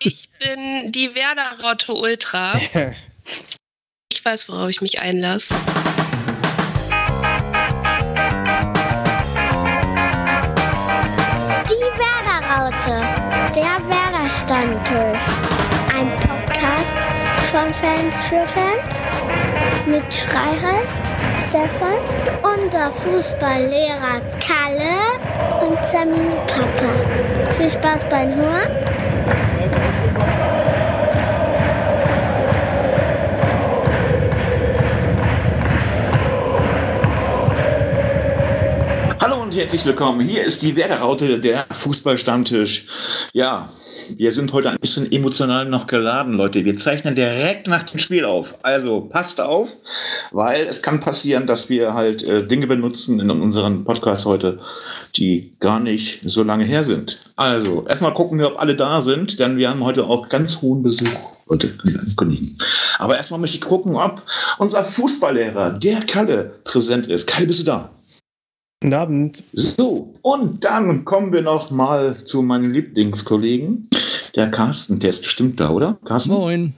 Ich bin die Werder-Raute Ultra. Ich weiß, worauf ich mich einlasse. Die Werder-Raute. Der Werder-Stammtisch. Ein Podcast von Fans für Fans. Mit Schreihals, Stefan, unser Fußballlehrer Kalle und Sammy Papa. Viel Spaß beim Hören. Herzlich willkommen. Hier ist die Werderaute, der Fußballstammtisch. Ja, wir sind heute ein bisschen emotional noch geladen, Leute. Wir zeichnen direkt nach dem Spiel auf. Also passt auf, weil es kann passieren, dass wir halt äh, Dinge benutzen in unseren Podcast heute, die gar nicht so lange her sind. Also erstmal gucken wir, ob alle da sind, denn wir haben heute auch ganz hohen Besuch. Aber erstmal möchte ich gucken, ob unser Fußballlehrer, der Kalle, präsent ist. Kalle, bist du da? Guten Abend. So, und dann kommen wir noch mal zu meinem Lieblingskollegen, der Carsten. Der ist bestimmt da, oder? Carsten? Moin.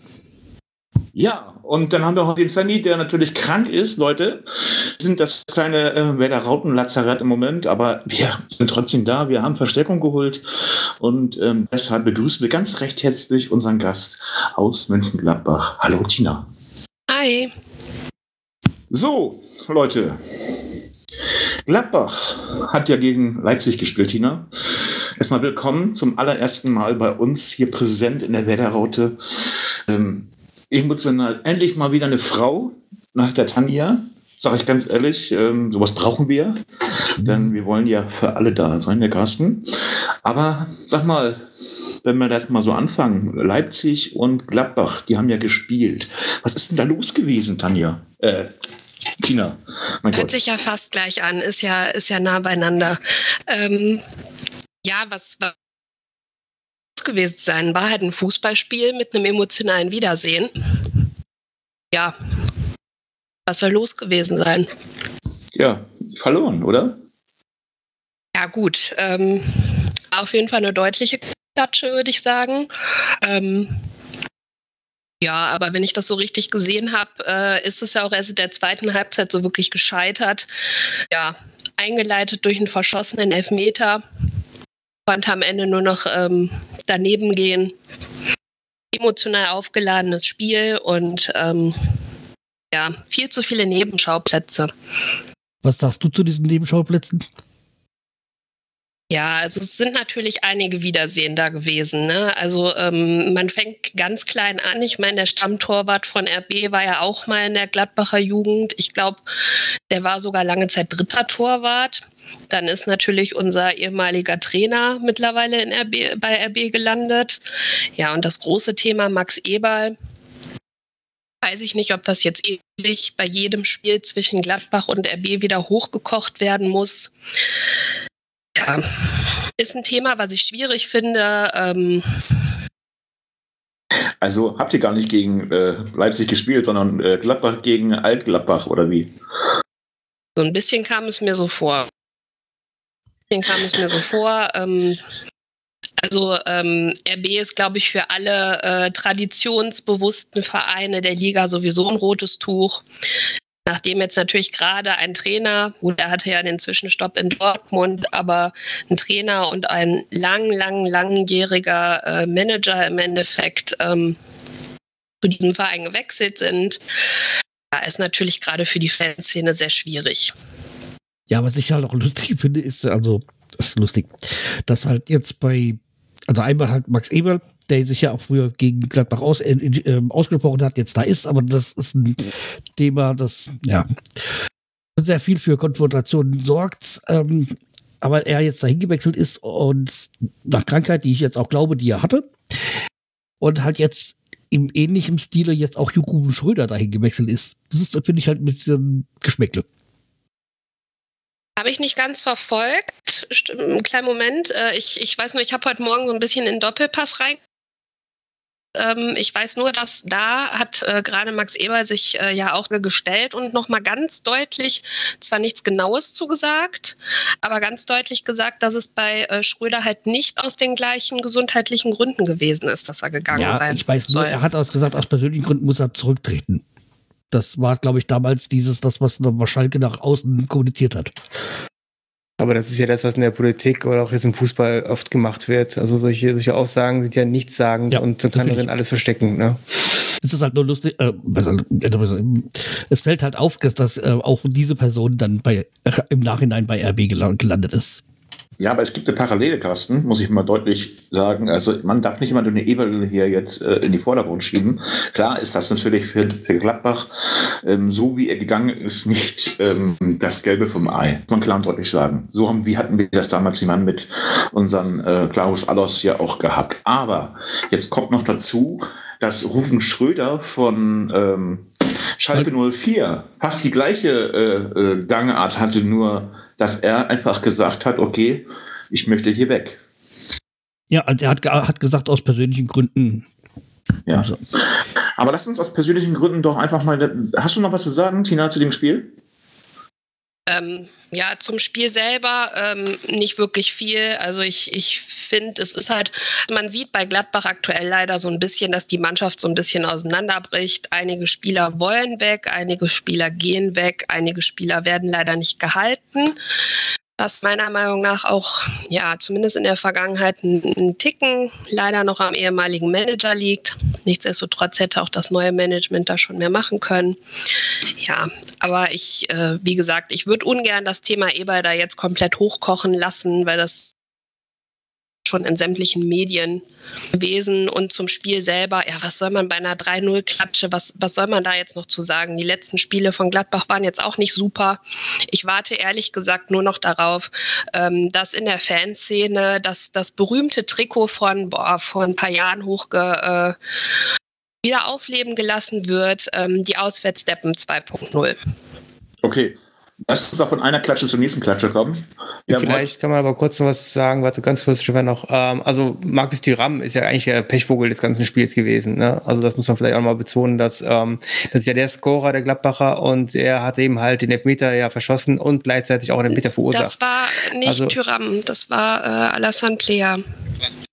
Ja, und dann haben wir noch den Sammy, der natürlich krank ist, Leute. Wir sind das kleine äh, Werder Rautenlazarett im Moment, aber wir sind trotzdem da. Wir haben Verstärkung geholt und ähm, deshalb begrüßen wir ganz recht herzlich unseren Gast aus Mönchengladbach. Hallo, Tina. Hi. So, Leute. Gladbach hat ja gegen Leipzig gespielt, Tina. Erstmal willkommen zum allerersten Mal bei uns hier präsent in der Wetterraute. Ähm, emotional endlich mal wieder eine Frau nach der Tanja. Sag ich ganz ehrlich, ähm, sowas brauchen wir. Denn wir wollen ja für alle da sein, der Carsten. Aber sag mal, wenn wir das mal so anfangen, Leipzig und Gladbach, die haben ja gespielt. Was ist denn da los gewesen, Tanja? Äh, Tina. Mein Hört Gott. sich ja fast gleich an, ist ja, ist ja nah beieinander. Ähm, ja, was was gewesen sein? War halt ein Fußballspiel mit einem emotionalen Wiedersehen. Ja, was soll los gewesen sein? Ja, verloren, oder? Ja, gut. Ähm, auf jeden Fall eine deutliche Klatsche, würde ich sagen. Ähm, ja, aber wenn ich das so richtig gesehen habe, äh, ist es ja auch erst in der zweiten Halbzeit so wirklich gescheitert. Ja, eingeleitet durch einen verschossenen Elfmeter. Konnte am Ende nur noch ähm, daneben gehen. Emotional aufgeladenes Spiel und ähm, ja, viel zu viele Nebenschauplätze. Was sagst du zu diesen Nebenschauplätzen? Ja, also es sind natürlich einige Wiedersehen da gewesen. Ne? Also ähm, man fängt ganz klein an. Ich meine, der Stammtorwart von RB war ja auch mal in der Gladbacher Jugend. Ich glaube, der war sogar lange Zeit dritter Torwart. Dann ist natürlich unser ehemaliger Trainer mittlerweile in RB, bei RB gelandet. Ja, und das große Thema Max Eberl. Weiß ich nicht, ob das jetzt ewig bei jedem Spiel zwischen Gladbach und RB wieder hochgekocht werden muss. Ja, ist ein Thema, was ich schwierig finde. Ähm, Also habt ihr gar nicht gegen äh, Leipzig gespielt, sondern äh, Gladbach gegen Altgladbach oder wie? so ein bisschen kam es mir so vor. Ein bisschen kam es mir so vor. Ähm, also ähm, RB ist, glaube ich, für alle äh, traditionsbewussten Vereine der Liga sowieso ein rotes Tuch. Nachdem jetzt natürlich gerade ein Trainer, gut, er hatte ja den Zwischenstopp in Dortmund, aber ein Trainer und ein lang, lang, langjähriger äh, Manager im Endeffekt ähm, zu diesem Verein gewechselt sind, ja, ist natürlich gerade für die Fanszene sehr schwierig. Ja, was ich halt auch lustig finde, ist, also, das ist lustig, dass halt jetzt bei, also einmal halt Max Eberl, der sich ja auch früher gegen Gladbach aus, äh, äh, ausgesprochen hat, jetzt da ist, aber das ist ein Thema, das, ja, sehr viel für Konfrontationen sorgt. Ähm, aber er jetzt dahin gewechselt ist und nach Krankheit, die ich jetzt auch glaube, die er hatte, und halt jetzt im ähnlichen Stile jetzt auch Ruben Schröder dahin gewechselt ist. Das ist, finde ich, halt ein bisschen Geschmäckle. Habe ich nicht ganz verfolgt. Einen kleinen Moment. Äh, Ich, ich weiß nur, ich habe heute Morgen so ein bisschen in Doppelpass rein Ähm, ich weiß nur, dass da hat äh, gerade Max Eber sich äh, ja auch gestellt und nochmal ganz deutlich, zwar nichts Genaues zugesagt, aber ganz deutlich gesagt, dass es bei äh, Schröder halt nicht aus den gleichen gesundheitlichen Gründen gewesen ist, dass er gegangen ja, sein ich weiß nur, er hat aus gesagt, aus persönlichen Gründen muss er zurücktreten. Das war, glaube ich, damals dieses, das, was Schalke nach außen kommuniziert hat. Aber das ist ja das, was in der Politik oder auch jetzt im Fußball oft gemacht wird. Also solche, solche Aussagen sind ja nichtssagend ja, und so kann darin alles verstecken. Ne? Es ist halt nur lustig, äh, es fällt halt auf, dass, äh, auch diese Person dann bei, äh, im Nachhinein bei RB gelandet ist. Ja, aber es gibt eine Parallele, Carsten, muss ich mal deutlich sagen. Also man darf nicht immer nur eine Eberl hier jetzt äh, in die Vordergrund schieben. Klar ist das natürlich für, für Gladbach, ähm, so wie er gegangen ist, nicht ähm, das Gelbe vom Ei. Muss man klar und deutlich sagen. So haben, wie hatten wir das damals jemand mit unseren äh, Klaus Allos ja auch gehabt. Aber jetzt kommt noch dazu, dass Ruben Schröder von ähm, Schalke 04 fast die gleiche äh, äh, Gangart hatte, nur dass er einfach gesagt hat, okay, ich möchte hier weg. Ja, und er hat, hat gesagt, aus persönlichen Gründen. Ja. Also. Aber lass uns aus persönlichen Gründen doch einfach mal. Hast du noch was zu sagen, Tina, zu dem Spiel? Ähm, ja, zum Spiel selber ähm, nicht wirklich viel. Also ich, ich finde, es ist halt, man sieht bei Gladbach aktuell leider so ein bisschen, dass die Mannschaft so ein bisschen auseinanderbricht. Einige Spieler wollen weg, einige Spieler gehen weg, einige Spieler werden leider nicht gehalten was meiner Meinung nach auch, ja, zumindest in der Vergangenheit ein, Ticken leider noch am ehemaligen Manager liegt. Nichtsdestotrotz hätte auch das neue Management da schon mehr machen können. Ja, aber ich, äh, wie gesagt, ich würde ungern das Thema da jetzt komplett hochkochen lassen, weil das schon in sämtlichen Medien gewesen. Und zum Spiel selber, ja, was soll man bei einer 3-0-Klatsche, was, was soll man da jetzt noch zu sagen? Die letzten Spiele von Gladbach waren jetzt auch nicht super. Ich warte ehrlich gesagt nur noch darauf, ähm, dass in der Fanszene das, das berühmte Trikot von boah, vor ein paar Jahren hochge, äh, wieder aufleben gelassen wird, ähm, die Auswärtsdeppen 2.0. Okay, Lass uns auch von einer Klatsche zur nächsten Klatsche kommen. Wir Vielleicht kann man aber kurz noch was sagen, warte ganz kurz, Stefan, noch. Ähm, also Markus Thuram ist ja eigentlich der Pechvogel des ganzen Spiels gewesen. Ne? Also das muss man vielleicht auch mal betonen, dass ähm, das ist ja der Scorer der Gladbacher und er hat eben halt den Elfmeter ja verschossen und gleichzeitig auch den Elfmeter verursacht. Das war nicht also, Thuram, das war äh, Alassane Player.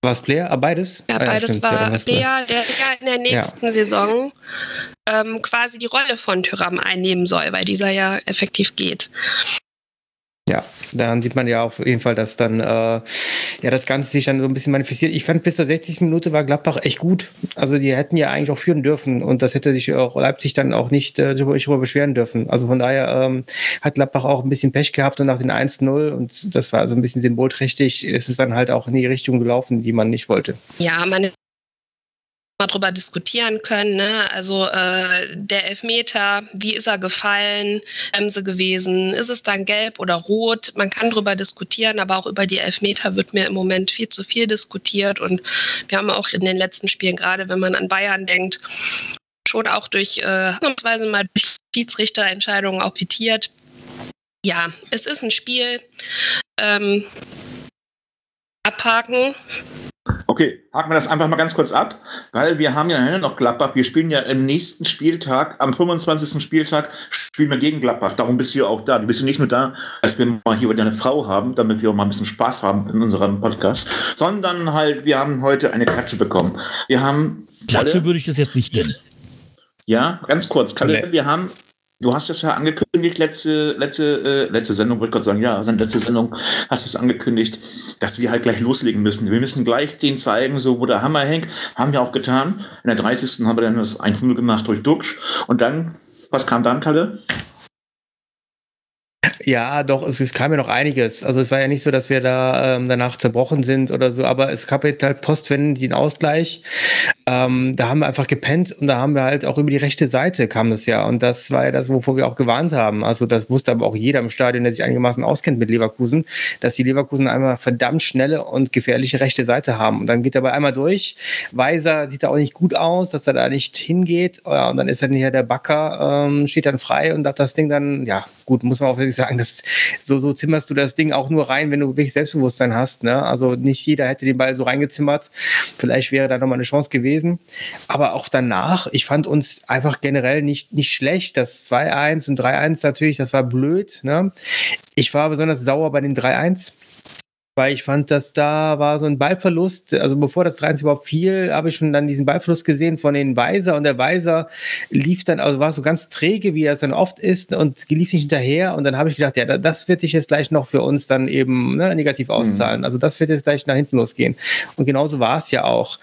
War es Player? Ah, beides? Ja, beides ah, ja, war Player, der ja in der nächsten ja. Saison ähm, quasi die Rolle von Tyram einnehmen soll, weil dieser ja effektiv geht. Ja, dann sieht man ja auf jeden Fall, dass dann äh, ja das Ganze sich dann so ein bisschen manifestiert. Ich fand bis zur 60 Minute war Gladbach echt gut. Also die hätten ja eigentlich auch führen dürfen und das hätte sich auch Leipzig dann auch nicht äh, darüber beschweren dürfen. Also von daher ähm, hat Gladbach auch ein bisschen Pech gehabt und nach den 1-0 und das war so ein bisschen symbolträchtig, ist es dann halt auch in die Richtung gelaufen, die man nicht wollte. Ja, man mal drüber diskutieren können. Ne? Also äh, der Elfmeter, wie ist er gefallen, Bremse gewesen, ist es dann gelb oder rot? Man kann drüber diskutieren, aber auch über die Elfmeter wird mir im Moment viel zu viel diskutiert. Und wir haben auch in den letzten Spielen, gerade wenn man an Bayern denkt, schon auch durch äh, mal durch Schiedsrichterentscheidungen auch pitiert. Ja, es ist ein Spiel. Ähm, abhaken. Okay, haken wir das einfach mal ganz kurz ab, weil wir haben ja noch Gladbach. Wir spielen ja im nächsten Spieltag, am 25. Spieltag, spielen wir gegen Gladbach. Darum bist du ja auch da. Du bist ja nicht nur da, als wir mal hier deine Frau haben, damit wir auch mal ein bisschen Spaß haben in unserem Podcast, sondern halt, wir haben heute eine Klatsche bekommen. Wir haben. Klatsche würde ich das jetzt nicht nennen. Ja, ganz kurz. Kalle, nee. wir haben Du hast es ja angekündigt, letzte, letzte, äh, letzte Sendung, wollte ich gerade sagen, ja, letzte Sendung hast du es angekündigt, dass wir halt gleich loslegen müssen. Wir müssen gleich den zeigen, so wo der Hammer hängt. Haben wir auch getan. In der 30. haben wir dann das 1-0 gemacht durch Duxch. Und dann, was kam dann, Kalle? Ja, doch, es, es, kam ja noch einiges. Also es war ja nicht so, dass wir da ähm, danach zerbrochen sind oder so, aber es gab jetzt halt postwendend den Ausgleich. Ähm, da haben wir einfach gepennt und da haben wir halt auch über die rechte Seite kam das ja. Und das war ja das, wovor wir auch gewarnt haben. Also das wusste aber auch jeder im Stadion, der sich einigermaßen auskennt mit Leverkusen, dass die Leverkusen einmal verdammt schnelle und gefährliche rechte Seite haben. Und dann geht er aber einmal durch. Weiser sieht da auch nicht gut aus, dass er da nicht hingeht. Ja, und dann ist dann hier der Backer, ähm, steht dann frei und hat das Ding dann, ja, gut, muss man auch wirklich sagen, dass so, so zimmerst du das Ding auch nur rein, wenn du wirklich Selbstbewusstsein hast. Ne? Also nicht jeder hätte den Ball so reingezimmert. Vielleicht wäre da nochmal eine Chance gewesen. Aber auch danach, ich fand uns einfach generell nicht, nicht schlecht. Das 2-1 und 3-1 natürlich, das war blöd. Ne? Ich war besonders sauer bei dem 3-1 weil ich fand, dass da war so ein Ballverlust. Also bevor das 3 überhaupt fiel, habe ich schon dann diesen Ballverlust gesehen von den Weiser und der Weiser lief dann, also war so ganz träge, wie er es dann oft ist und lief nicht hinterher und dann habe ich gedacht, ja, das wird sich jetzt gleich noch für uns dann eben ne, negativ auszahlen. Mhm. Also das wird jetzt gleich nach hinten losgehen. Und genauso war es ja auch.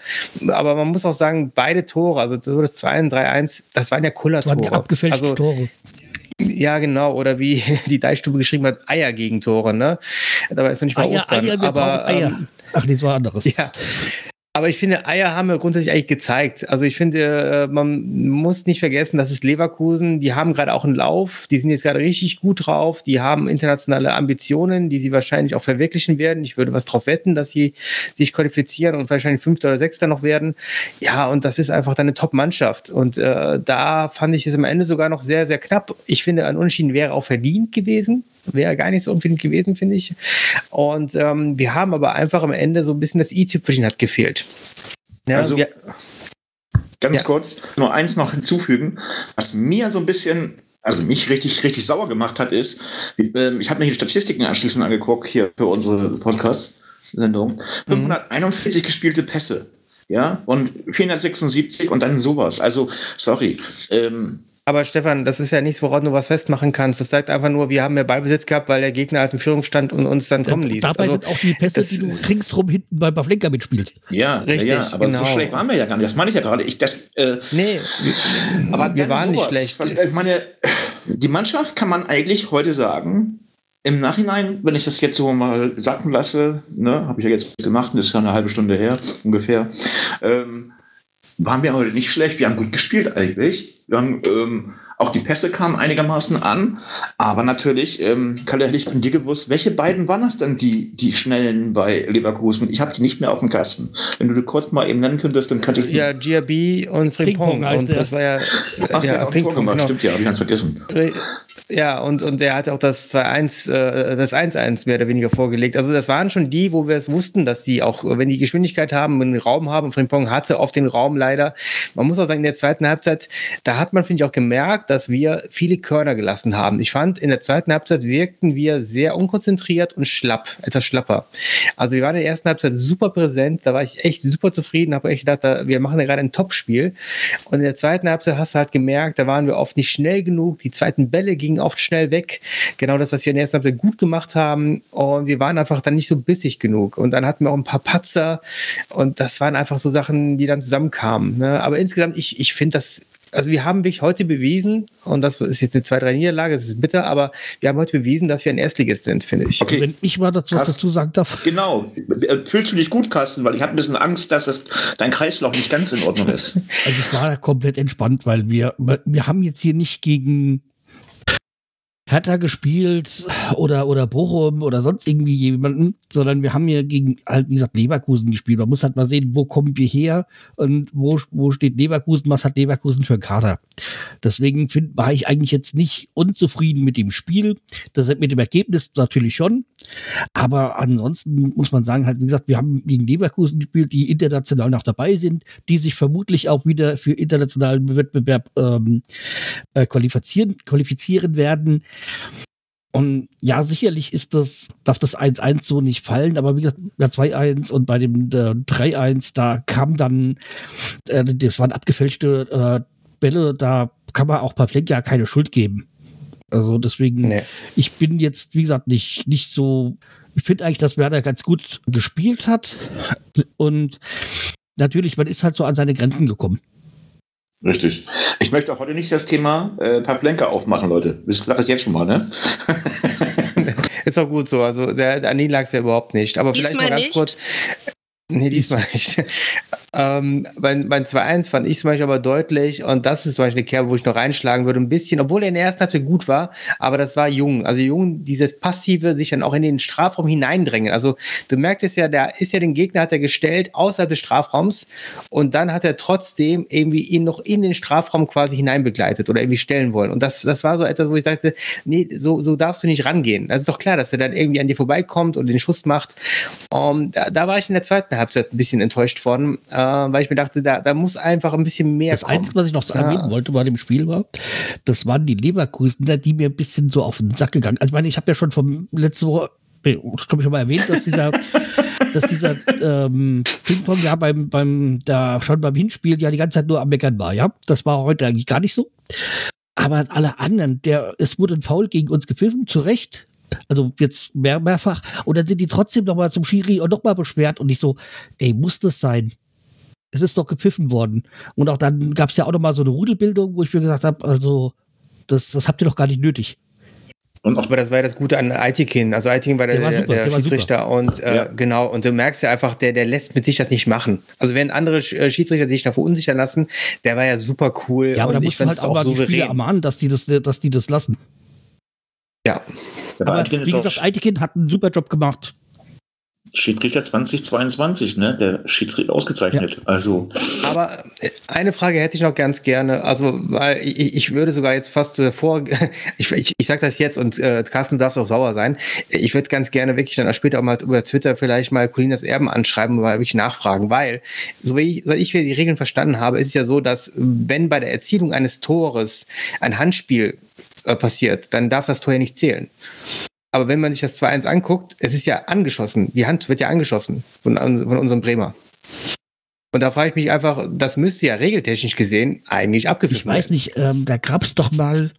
Aber man muss auch sagen, beide Tore, also das 2 und 3-1, das waren ja Kullertore. Das waren abgefälschte also, Tore. Ja, genau. Oder wie die Deichstube geschrieben hat, Eier-Gegentore, ne? Dabei ist noch nicht mal Eier, Ostern. Eier, aber, Eier. Ähm, Ach, nee, das war anderes. Ja. Aber ich finde, Eier haben wir grundsätzlich eigentlich gezeigt. Also ich finde, äh, man muss nicht vergessen, das ist Leverkusen. Die haben gerade auch einen Lauf. Die sind jetzt gerade richtig gut drauf. Die haben internationale Ambitionen, die sie wahrscheinlich auch verwirklichen werden. Ich würde was drauf wetten, dass sie sich qualifizieren und wahrscheinlich Fünfter oder Sechster noch werden. Ja, und das ist einfach dann eine Top-Mannschaft. Und äh, da fand ich es am Ende sogar noch sehr, sehr knapp. Ich finde, ein Unentschieden wäre auch verdient gewesen wäre gar nicht so unbedingt gewesen, finde ich. Und ähm, wir haben aber einfach am Ende so ein bisschen das i-Tüpfelchen hat gefehlt. Ja, also, wir, ganz ja. kurz, nur eins noch hinzufügen, was mir so ein bisschen also mich richtig, richtig sauer gemacht hat, ist, ähm, ich habe mir die Statistiken anschließend angeguckt, hier für unsere Podcast-Sendung. 541 mhm. gespielte Pässe, ja, und 476 und dann sowas. Also, sorry. Ähm, aber Stefan, das ist ja nichts, woran du was festmachen kannst. Das sagt einfach nur, wir haben mehr Ballbesitz gehabt, weil der Gegner halt in Führung stand und uns dann kommen ließ. Dabei also, sind auch die Pässe, die du ringsrum hinten bei Pavlenka mitspielst. Ja, richtig. Ja, aber genau. so schlecht waren wir ja gar nicht. Das meine ich ja gerade. Ich, das, äh, nee, aber wir waren sowas, nicht schlecht. Ich meine, die Mannschaft kann man eigentlich heute sagen, im Nachhinein, wenn ich das jetzt so mal sacken lasse, ne, habe ich ja jetzt gemacht, das ist ja eine halbe Stunde her ungefähr, ähm, waren wir heute nicht schlecht. Wir haben gut gespielt eigentlich. Wir haben, ähm, auch die Pässe kamen einigermaßen an. Aber natürlich, ähm, Kalle, hätte ich bin dir gewusst, welche beiden waren das denn, die, die Schnellen bei Leverkusen? Ich habe die nicht mehr auf dem Kasten. Wenn du die kurz mal eben nennen könntest, dann könnte ich. Ja, GRB und Frimpong. Und das war ja. Ach, ja, der hat auch ein Tor gemacht. Genau. Stimmt ja, habe ich ganz vergessen. Ja, und, und der hat auch das 2-1, äh, das 1-1 mehr oder weniger vorgelegt. Also das waren schon die, wo wir es wussten, dass die auch, wenn die Geschwindigkeit haben, einen Raum haben, Frimpong hatte auf den Raum leider. Man muss auch sagen, in der zweiten Halbzeit, da hat man, finde ich, auch gemerkt, dass wir viele Körner gelassen haben. Ich fand, in der zweiten Halbzeit wirkten wir sehr unkonzentriert und schlapp, etwas schlapper. Also wir waren in der ersten Halbzeit super präsent, da war ich echt super zufrieden, habe echt gedacht, da, wir machen ja gerade ein Topspiel. Und in der zweiten Halbzeit hast du halt gemerkt, da waren wir oft nicht schnell genug, die zweiten Bälle gingen ging oft schnell weg. Genau das, was wir in der ersten Halbzeit gut gemacht haben. Und wir waren einfach dann nicht so bissig genug. Und dann hatten wir auch ein paar Patzer. Und das waren einfach so Sachen, die dann zusammenkamen. Ne? Aber insgesamt, ich, ich finde das also wir haben wirklich heute bewiesen, und das ist jetzt eine 2-3 Niederlage, das ist bitter, aber wir haben heute bewiesen, dass wir ein Erstligist sind, finde ich. Okay. Wenn ich mal dazu, was dazu sagen darf. Genau. Fühlst du dich gut, Carsten? Weil ich habe ein bisschen Angst, dass es, dein Kreislauf nicht ganz in Ordnung ist. Also es war komplett entspannt, weil wir, wir haben jetzt hier nicht gegen Hertha gespielt oder, oder Bochum oder sonst irgendwie jemanden, sondern wir haben hier gegen, halt, wie gesagt, Leverkusen gespielt. Man muss halt mal sehen, wo kommen wir her und wo, wo steht Leverkusen, was hat Leverkusen für ein Kader. Deswegen find, war ich eigentlich jetzt nicht unzufrieden mit dem Spiel. Das mit dem Ergebnis natürlich schon. Aber ansonsten muss man sagen, halt, wie gesagt, wir haben gegen Leverkusen gespielt, die international noch dabei sind, die sich vermutlich auch wieder für internationalen Wettbewerb ähm, äh, qualifizieren, qualifizieren werden. Und ja, sicherlich ist das, darf das 1-1 so nicht fallen, aber wie gesagt, bei 2-1 und bei dem äh, 3-1, da kam dann, äh, das waren abgefälschte äh, Bälle, da kann man auch Pavlenka keine Schuld geben. Also deswegen, nee. ich bin jetzt, wie gesagt, nicht, nicht so. Ich finde eigentlich, dass Werder ganz gut gespielt hat. Und natürlich, man ist halt so an seine Grenzen gekommen. Richtig. Ich möchte auch heute nicht das Thema äh, Pavlenka aufmachen, Leute. Das sage ich jetzt schon mal, ne? ist auch gut so. Also der, der Anil lag es ja überhaupt nicht. Aber Diesmal vielleicht mal ganz nicht. kurz. Nee, diesmal nicht. Ähm, beim beim 2-1 fand ich zum Beispiel aber deutlich, und das ist zum Beispiel eine Kerbe, wo ich noch reinschlagen würde, ein bisschen, obwohl er in der ersten Halbzeit gut war, aber das war Jung. Also Jung, diese passive, sich dann auch in den Strafraum hineindrängen. Also du merktest ja, der ist ja den Gegner, hat er gestellt außerhalb des Strafraums und dann hat er trotzdem irgendwie ihn noch in den Strafraum quasi hineinbegleitet oder irgendwie stellen wollen. Und das, das war so etwas, wo ich sagte, nee, so, so darfst du nicht rangehen. Das ist doch klar, dass er dann irgendwie an dir vorbeikommt und den Schuss macht. Um, da, da war ich in der zweiten Halbzeit ein bisschen enttäuscht worden. Uh, weil ich mir dachte, da, da muss einfach ein bisschen mehr Das kommen. Einzige, was ich noch Ja. erwähnen wollte bei dem Spiel war, das waren die Leverkusener, die mir ein bisschen so auf den Sack gegangen. Also ich meine, ich habe ja schon vom letzte Woche, nee, das glaube ich schon mal erwähnt, dass dieser, dass dieser ähm, Ping-Pong ja beim, beim, da schon beim Hinspiel ja die ganze Zeit nur am Meckern war, ja. Das war heute eigentlich gar nicht so. Aber alle anderen, der, es wurde ein Foul gegen uns gepfiffen, zu Recht. Also jetzt mehr, mehrfach. Und dann sind die trotzdem nochmal zum Schiri und nochmal beschwert und ich so, ey, muss das sein? Es ist doch gepfiffen worden. Und auch dann gab es ja auch nochmal so eine Rudelbildung, wo ich mir gesagt habe, also, das, das habt ihr doch gar nicht nötig. Und auch Aber das war ja das Gute an Aitikin. Also Aitikin war der, Der war super, der, der war Schiedsrichter und äh, Ja. genau. Und du merkst ja einfach, der, der lässt mit sich das nicht machen. Also während andere äh, Schiedsrichter sich da verunsichern lassen, der war ja super cool. Ja, aber da musst du halt auch mal die Spieler ermahnen, dass die das, dass die das lassen. Ja, Aber Weitgehend wie gesagt, Eitekin hat einen super Job gemacht. Schiedsrichter 2022, ne? Der Schiedsrichter ausgezeichnet. Also, Aber äh, eine Frage hätte ich noch ganz gerne. Also, weil ich, ich würde sogar jetzt fast äh, vor, ich, ich, ich sage das jetzt und äh, Carsten, du darfst auch sauer sein. Ich würde ganz gerne wirklich dann auch später auch mal über Twitter vielleicht mal Colinas Erben anschreiben und mal wirklich nachfragen, weil, so wie ich, so ich die Regeln verstanden habe, ist es ja so, dass wenn bei der Erzielung eines Tores ein Handspiel äh, passiert, dann darf das Tor ja nicht zählen. Aber wenn man sich das 2-1 anguckt, es ist ja angeschossen. Die Hand wird ja angeschossen von, von unserem Bremer. Und da frage ich mich einfach, das müsste ja regeltechnisch gesehen eigentlich abgepfiffen Ich weiß nicht, ähm, da gab's doch mal,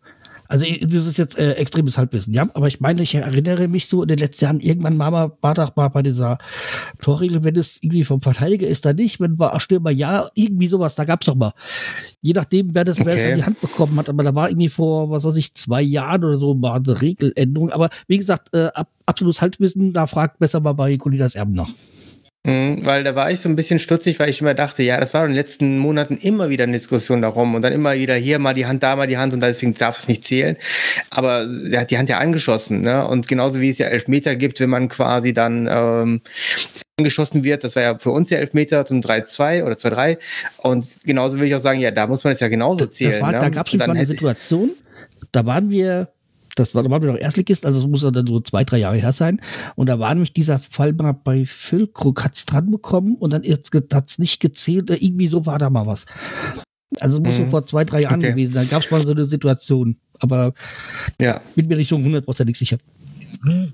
also das ist jetzt äh, extremes Halbwissen, ja, aber ich meine, ich erinnere mich so in den letzten Jahren, irgendwann mal, mal war doch mal bei dieser Torregel, wenn es irgendwie vom Verteidiger ist, dann nicht, wenn war Stürmer ja, irgendwie sowas, da gab's doch mal. Je nachdem, wer das, wer das Okay. in die Hand bekommen hat, aber da war irgendwie vor, was weiß ich, zwei Werden oder so mal eine Regeländerung, aber wie gesagt, äh, ab, absolutes Halbwissen, da fragt besser mal bei Colinas Erben nach. Mhm, weil da war ich so ein bisschen stutzig, weil ich immer dachte, ja, das war in den letzten Monaten immer wieder eine Diskussion darum und dann immer wieder hier mal die Hand, da mal die Hand und deswegen darf es nicht zählen. Aber er hat die Hand ja angeschossen, ne? Und genauso wie es ja Elfmeter gibt, wenn man quasi dann ähm, angeschossen wird, das war ja für uns ja Elfmeter zum 3-2 oder 2-3. Und genauso will ich auch sagen, ja, da muss man es ja genauso zählen. Das war, ne? Da gab es eine Situation, da waren wir, das war, da waren wir noch Erstligist, also das muss ja dann so zwei, drei Jahre her sein. Und da war nämlich dieser Fall mal bei Füllkrug, hat's dran bekommen und dann ist, hat's nicht gezählt, oder irgendwie so war da mal was. Also es muss so Mhm. vor zwei, drei Jahren Okay. gewesen sein. Da gab es mal so eine Situation, aber Ja. bin mir nicht so hundertprozentig sicher.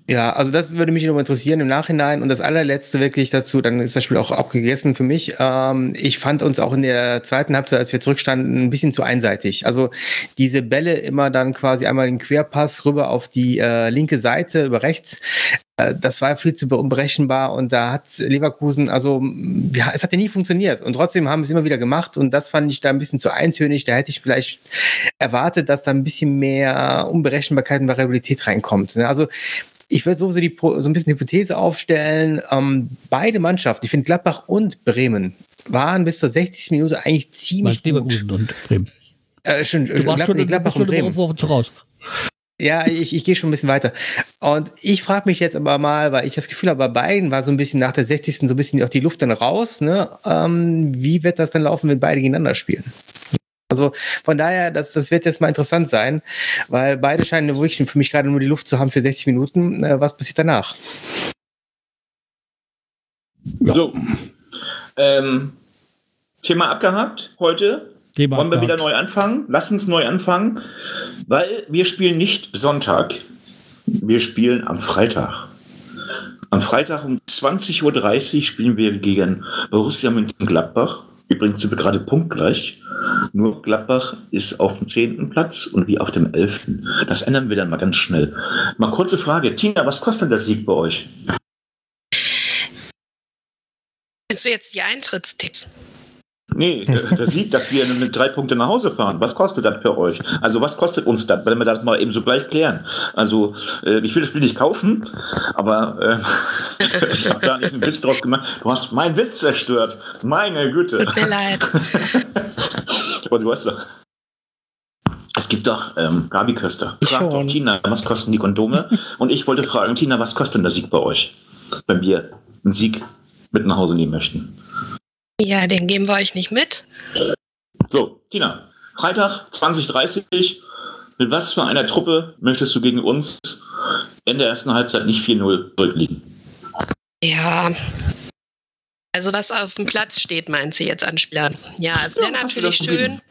Ja, also das würde mich noch interessieren im Nachhinein. Und das allerletzte wirklich dazu, dann ist das Spiel auch abgegessen für mich. Ähm, ich fand uns auch in der zweiten Halbzeit, als wir zurückstanden, ein bisschen zu einseitig. Also diese Bälle immer dann quasi einmal den Querpass rüber auf die äh, linke Seite über rechts. Äh, Das war viel zu unberechenbar und da hat Leverkusen, also ja, es hat ja nie funktioniert und trotzdem haben wir es immer wieder gemacht und das fand ich da ein bisschen zu eintönig. Da hätte ich vielleicht erwartet, dass da ein bisschen mehr Unberechenbarkeit und Variabilität reinkommt. ne? Also ich würde sowieso die, so ein bisschen Hypothese aufstellen. Ähm, beide Mannschaften, ich finde Gladbach und Bremen, waren bis zur 60. Minute eigentlich ziemlich gut. Leverkusen und Bremen. Äh, schon, Du warst Glad schon, du Gladbach schon und Bremen. Woche Woche voraus. Ja, ich, ich gehe schon ein bisschen weiter. Und ich frage mich jetzt aber mal, weil ich das Gefühl habe, bei beiden war so ein bisschen nach der 60. so ein bisschen auch die Luft dann raus. Ne? Ähm, wie wird das dann laufen, wenn beide gegeneinander spielen? Also von daher, das, das wird jetzt mal interessant sein, weil beide scheinen wirklich für mich gerade nur die Luft zu haben für 60 Minuten. Äh, was passiert danach? Ja. so. Ähm, Thema abgehakt heute. Thema Wollen wir wieder neu anfangen? Lass uns neu anfangen, weil wir spielen nicht Sonntag. Wir spielen am Freitag. Am Freitag um 20.30 Uhr spielen wir gegen Borussia Mönchengladbach. Übrigens sind wir gerade punktgleich. Nur Gladbach ist auf dem 10. Platz und wir auf dem 11. Das ändern wir dann mal ganz schnell. Mal kurze Frage. Tina, was kostet der Sieg bei euch? Meinst du jetzt die Eintrittstipps? Nee, der, Sieg, dass wir mit drei Punkten nach Hause fahren. Was kostet das für euch? Also was kostet uns das, wenn wir das mal eben so gleich klären? Also äh, ich will das Spiel nicht kaufen, aber äh, ich habe da nicht einen Witz draus gemacht. Du hast meinen Witz zerstört. Meine Güte. Tut mir leid. Aber du hast doch. Es gibt doch ähm, Gabi Köster. Ich Frag doch. Tina, was kosten die Kondome? Und ich wollte fragen, Tina, was kostet denn der Sieg bei euch, wenn wir einen Sieg mit nach Hause nehmen möchten? Ja, den geben wir euch nicht mit. So, Tina, Freitag 2030. Mit was für einer Truppe möchtest du gegen uns in der ersten Halbzeit nicht 4-0 zurückliegen? Ja. Also was auf dem Platz steht, meint sie jetzt an Spielern. Ja, es wäre Ja, natürlich schön.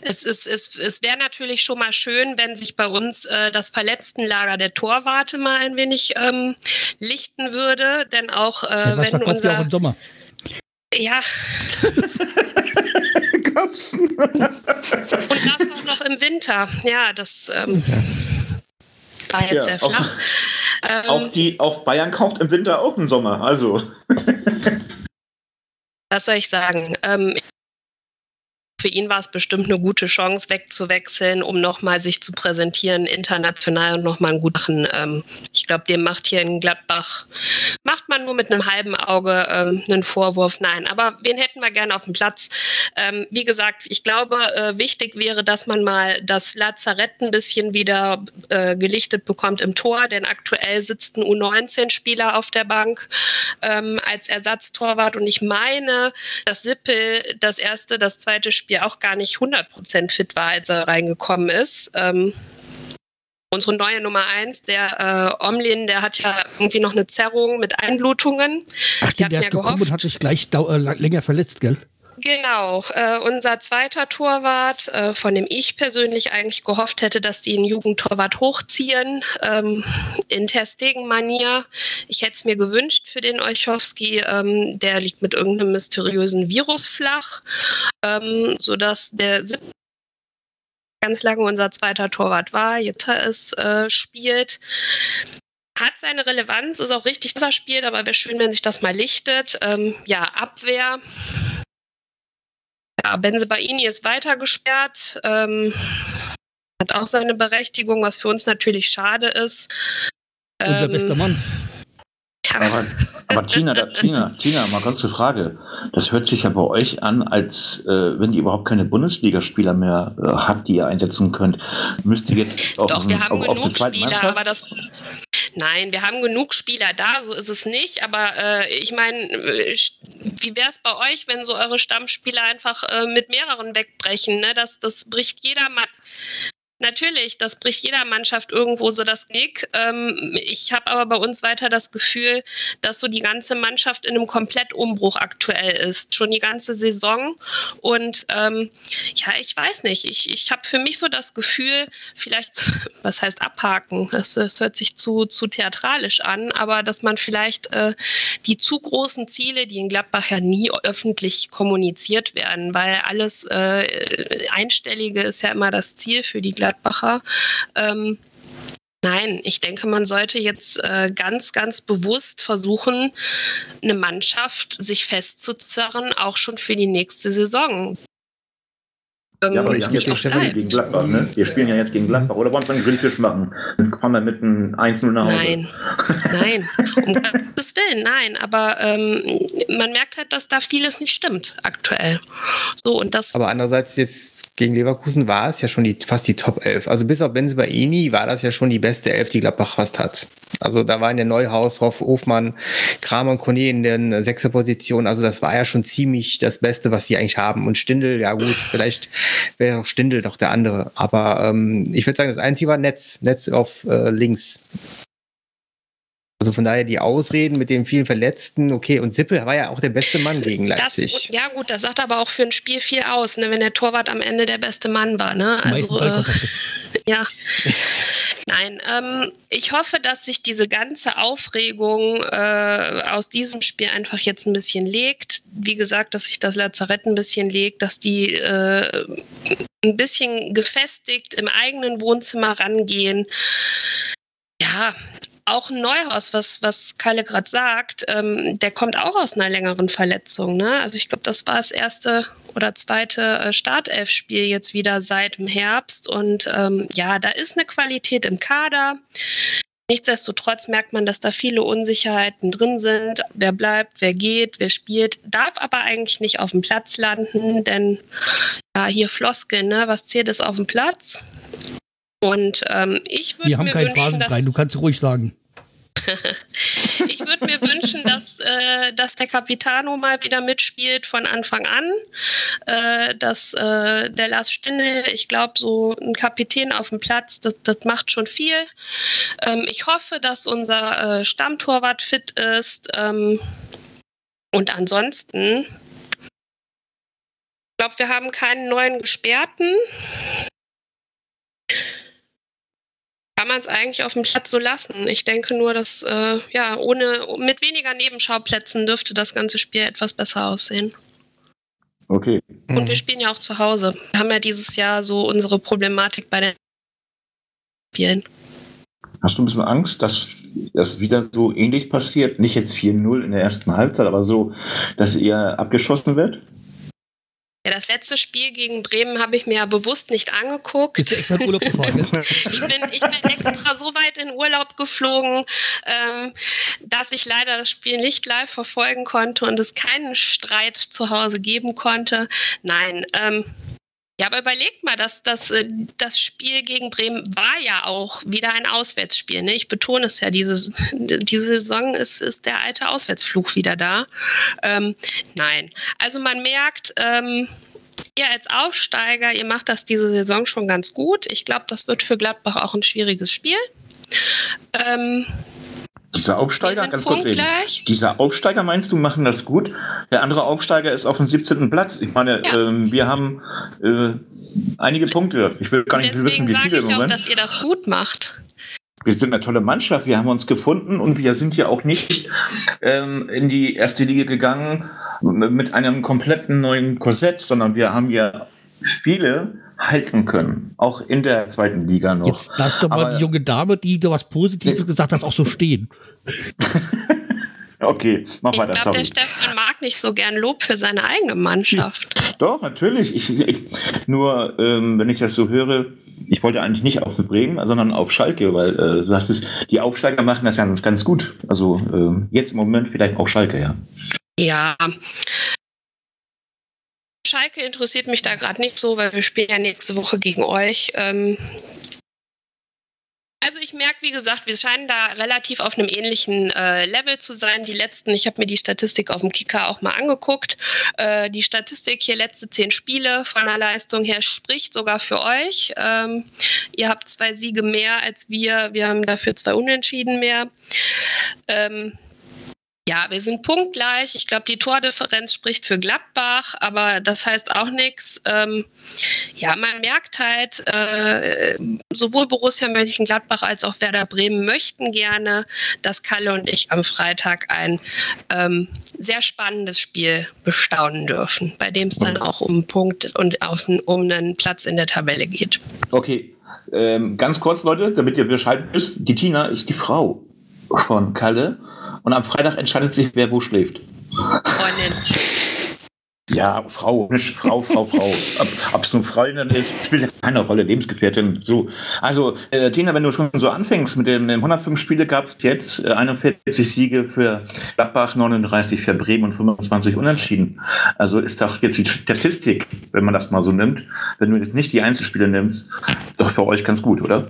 Es, ist, es, es wäre natürlich schon mal schön, wenn sich bei uns äh, das Verletztenlager der Torwarte mal ein wenig ähm, lichten würde. Denn auch äh, Ja, was wenn ihr auch unser. im Sommer? Ja, und das auch noch im Winter. Ja, das ähm, war jetzt Tja, sehr auch- flach. Ähm, Auch, die, auch Bayern kauft im Winter auch im Sommer. Also. Was soll ich sagen? Ähm, für ihn war es bestimmt eine gute Chance, wegzuwechseln, um nochmal sich zu präsentieren international und nochmal einen guten. Ähm, ich glaube, dem macht hier in Gladbach, macht man nur mit einem halben Auge ähm, einen Vorwurf. Nein, aber wen hätten wir gerne auf dem Platz? Ähm, wie gesagt, ich glaube, äh, wichtig wäre, dass man mal das Lazarett ein bisschen wieder äh, gelichtet bekommt im Tor, denn aktuell sitzt ein U19-Spieler auf der Bank ähm, als Ersatztorwart und ich meine, dass Sippel das erste, das zweite Spiel auch gar nicht 100% fit war, als er reingekommen ist. Ähm, unsere neue Nummer eins, der äh, Omlin, der hat ja irgendwie noch eine Zerrung mit Einblutungen. Ach, stimmt, der ja ist gekommen gehofft. und hat sich gleich äh, länger verletzt, gell? Genau, äh, unser zweiter Torwart, äh, von dem ich persönlich eigentlich gehofft hätte, dass die einen Jugendtorwart hochziehen, ähm, in Testegen-Manier. Ich hätte es mir gewünscht für den Olchowski. Ähm, der liegt mit irgendeinem mysteriösen Virus flach, ähm, sodass der ganz lange unser zweiter Torwart war, Jutta es äh, spielt. Hat seine Relevanz, ist auch richtig, dass er spielt, aber wäre schön, wenn sich das mal lichtet. Ähm, ja, Abwehr. Ja, Benzebaini ist weiter gesperrt. Ähm, hat auch seine Berechtigung, was für uns natürlich schade ist. Unser Ähm, bester Mann. Ja, Aber, aber Tina, da, Tina, Tina, mal kurz eine Frage. Das hört sich ja bei euch an, als äh, wenn ihr überhaupt keine Bundesligaspieler mehr äh, habt, die ihr einsetzen könnt. Müsst ihr jetzt auf, Doch, wir haben auf, auf genug zweite Spieler, Mannschaft? aber das. Nein, wir haben genug Spieler da, so ist es nicht. Aber äh, ich meine, äh, wie wäre es bei euch, wenn so eure Stammspieler einfach äh, mit mehreren wegbrechen? Ne? Das, das bricht jeder Mann. Natürlich, das bricht jeder Mannschaft irgendwo so das Nick. Ähm, ich habe aber bei uns weiter das Gefühl, dass so die ganze Mannschaft in einem Komplettumbruch aktuell ist, schon die ganze Saison. Und ähm, ja, ich weiß nicht, ich, ich habe für mich so das Gefühl, vielleicht, was heißt abhaken, das, das hört sich zu, zu theatralisch an, aber dass man vielleicht äh, die zu großen Ziele, die in Gladbach ja nie öffentlich kommuniziert werden, weil alles äh, Einstellige ist ja immer das Ziel für die Gladbacher. Ähm, Nein, ich denke, man sollte jetzt äh, ganz, ganz bewusst versuchen, eine Mannschaft sich festzuzerren, auch schon für die nächste Saison. Ja, aber wir ich haben jetzt Stefanie gegen Gladbach, ne? Wir spielen ja jetzt gegen Gladbach. Oder wollen wir uns einen Grilltisch machen? Dann kommen wir mit einem 1-0 nach Hause. Nein, nein, um Gottes Willen, nein. Aber ähm, man merkt halt, dass da vieles nicht stimmt aktuell. So, und das Aber andererseits jetzt gegen Leverkusen war es ja schon die, fast die Top 11. Also bis auf Benzebaini war das ja schon die beste Elf, die Gladbach fast hat. Also da waren ja Neuhaus, Hoff, Hofmann, Kramer und Kone in den sechster Position. Also das war ja schon ziemlich das Beste, was sie eigentlich haben. Und Stindel, ja gut, vielleicht wäre auch Stindel doch der andere. Aber ähm, ich würde sagen, das Einzige war Netz, Netz auf äh, links. Also von daher die Ausreden mit den vielen Verletzten, okay, und Sippel war ja auch der beste Mann gegen Das, Leipzig. ja gut, das sagt aber auch für ein Spiel viel aus, ne, wenn der Torwart am Ende der beste Mann war. Ne? Also, äh. Ja. Nein, ähm, ich hoffe, dass sich diese ganze Aufregung äh, aus diesem Spiel einfach jetzt ein bisschen legt. Wie gesagt, dass sich das Lazarett ein bisschen legt, dass die äh, ein bisschen gefestigt im eigenen Wohnzimmer rangehen. Ja, auch Neuhaus, was, was Kalle gerade sagt, ähm, der kommt auch aus einer längeren Verletzung. Ne? Also ich glaube, das war das erste oder zweite äh, Startelf-Spiel jetzt wieder seit dem Herbst. Und ähm, ja, da ist eine Qualität im Kader. Nichtsdestotrotz merkt man, dass da viele Unsicherheiten drin sind. Wer bleibt, wer geht, wer spielt, darf aber eigentlich nicht auf dem Platz landen, denn ja, hier Floskeln, ne? was zählt es auf dem Platz? Und ähm, ich würde Wir haben keinen Phrasenschrein, du kannst ruhig sagen. ich würde mir wünschen, dass, äh, dass der Capitano mal wieder mitspielt von Anfang an. Äh, dass äh, der Lars Stindl, ich glaube, so ein Kapitän auf dem Platz, das, das macht schon viel. Ähm, ich hoffe, dass unser äh, Stammtorwart fit ist. Ähm, Und ansonsten, ich glaube, wir haben keinen neuen Gesperrten. Kann man es eigentlich auf dem Platz so lassen? Ich denke nur, dass äh, ja ohne mit weniger Nebenschauplätzen dürfte das ganze Spiel etwas besser aussehen. Okay. Und wir spielen ja auch zu Hause. Wir haben ja dieses Jahr so unsere Problematik bei den Spielen. Hast du ein bisschen Angst, dass das wieder so ähnlich passiert? Nicht jetzt 4-0 in der ersten Halbzeit, aber so, dass ihr abgeschossen wird? Ja, das letzte Spiel gegen Bremen habe ich mir ja bewusst nicht angeguckt. Ist extra Urlaub gefahren, ich, bin, ich bin extra so weit in Urlaub geflogen, ähm, dass ich leider das Spiel nicht live verfolgen konnte und es keinen Streit zu Hause geben konnte. Nein, ähm, ja, aber überlegt mal, dass das, äh, das Spiel gegen Bremen war ja auch wieder ein Auswärtsspiel. Ne? Ich betone es ja, diese, diese Saison ist, ist der alte Auswärtsfluch wieder da. Ähm, nein, also man merkt, ähm, ihr als Aufsteiger, ihr macht das diese Saison schon ganz gut. Ich glaube, das wird für Gladbach auch ein schwieriges Spiel. Ähm, dieser Aufsteiger, ganz kurz eben. Dieser Aufsteiger, meinst du, machen das gut? Der andere Aufsteiger ist auf dem 17. Platz. Ich meine, ja. ähm, wir haben äh, einige Punkte. Ich will gar nicht wissen, wie viele im Moment. Ich auch, dass ihr das gut macht. Wir sind eine tolle Mannschaft, wir haben uns gefunden und wir sind ja auch nicht ähm, in die erste Liga gegangen mit einem kompletten neuen Korsett, sondern wir haben ja viele halten können, auch in der zweiten Liga noch. Jetzt lass doch mal Aber, die junge Dame, die da was Positives ne, gesagt hat, auch so stehen. okay, mach weiter. Ich glaube, der Stefan mag nicht so gern Lob für seine eigene Mannschaft. Doch, natürlich. Ich, ich, nur, ähm, wenn ich das so höre, ich wollte eigentlich nicht auf Bremen, sondern auf Schalke, weil äh, du sagst es, die Aufsteiger machen das ganz, ganz gut. Also äh, jetzt im Moment vielleicht auch Schalke, ja. Ja, Schalke interessiert mich da gerade nicht so, weil wir spielen ja nächste Woche gegen euch. Ähm also ich merke, wie gesagt, wir scheinen da relativ auf einem ähnlichen äh, Level zu sein. Die letzten, ich habe mir die Statistik auf dem Kicker auch mal angeguckt. Äh, die Statistik hier letzte zehn Spiele von der Leistung her spricht sogar für euch. Ähm, ihr habt zwei Siege mehr als wir. Wir haben dafür zwei Unentschieden mehr. Ähm, ja, wir sind punktgleich. Ich glaube, die Tordifferenz spricht für Gladbach, aber das heißt auch nichts. Ähm, ja, man merkt halt, äh, sowohl Borussia Mönchengladbach als auch Werder Bremen möchten gerne, dass Kalle und ich am Freitag ein ähm, sehr spannendes Spiel bestaunen dürfen, bei dem es dann auch um einen Punkt und auf, um einen Platz in der Tabelle geht. Okay, ähm, ganz kurz, Leute, damit ihr Bescheid wisst, die Tina ist die Frau von Kalle und am Freitag entscheidet sich, wer wo schläft. Freundin. Ja, Frau, Frau, Frau, Frau. Ob es nun Freundin ist, spielt ja keine Rolle, Lebensgefährtin. So. Also, äh, Tina, wenn du schon so anfängst mit den 105 Spiele gab es jetzt äh, 41 Siege für Gladbach, 39 für Bremen und 25 Unentschieden. Also ist doch jetzt die Statistik, wenn man das mal so nimmt, wenn du jetzt nicht die Einzelspiele nimmst, doch für euch ganz gut, oder?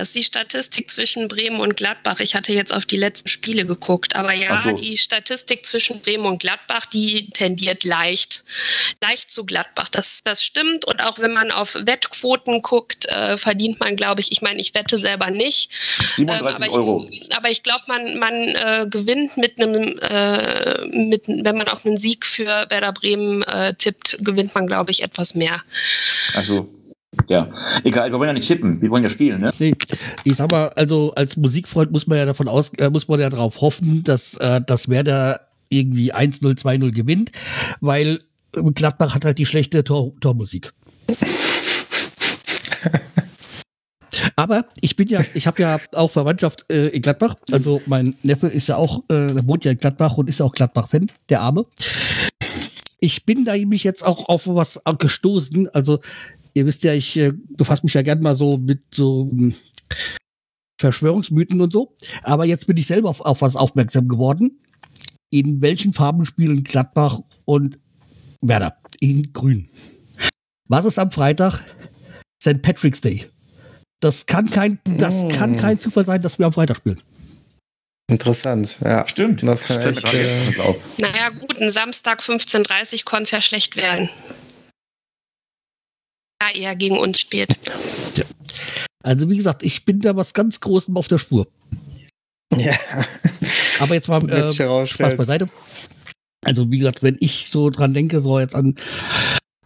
Das ist die Statistik zwischen Bremen und Gladbach. Ich hatte jetzt auf die letzten Spiele geguckt, aber ja, so. die Statistik zwischen Bremen und Gladbach, die tendiert leicht, leicht zu Gladbach. Das, das stimmt. Und auch wenn man auf Wettquoten guckt, äh, verdient man, glaube ich, ich meine, ich wette selber nicht. 37 ähm, aber Euro. Ich, aber ich glaube, man, man äh, gewinnt mit einem, äh, mit, wenn man auf einen Sieg für Werder Bremen äh, tippt, gewinnt man, glaube ich, etwas mehr. Also ja, egal, wir wollen ja nicht tippen, wir wollen ja spielen, ne? Nee, ich sag mal, also als Musikfreund muss man ja davon aus, äh, muss man ja darauf hoffen, dass, äh, dass Werder irgendwie 1-0, 2-0 gewinnt, weil Gladbach hat halt die schlechte Tor Tormusik. Aber ich bin ja, ich habe ja auch Verwandtschaft äh, in Gladbach. Also mein Neffe ist ja auch, äh, wohnt ja in Gladbach und ist ja auch Gladbach-Fan, der Arme. Ich bin da nämlich jetzt auch auf was gestoßen. Also ihr wisst ja, ich äh, befasse mich ja gern mal so mit so hm, Verschwörungsmythen und so. Aber jetzt bin ich selber auf, auf was aufmerksam geworden. In welchen Farben spielen Gladbach und Werder? In grün. Was ist am Freitag? St. Patrick's Day. Das kann kein, das kann kein Zufall sein, dass wir am Freitag spielen. Interessant, ja. Stimmt. Das kann Stimmt, echt, äh, naja, gut, ein Samstag 15.30 Uhr konnte es ja schlecht werden eher gegen uns spielt. Ja. Also wie gesagt, ich bin da was ganz Großem auf der Spur. Ja. Aber jetzt mal Jetzt äh. Spaß beiseite. Also wie gesagt, wenn ich so dran denke, so jetzt an,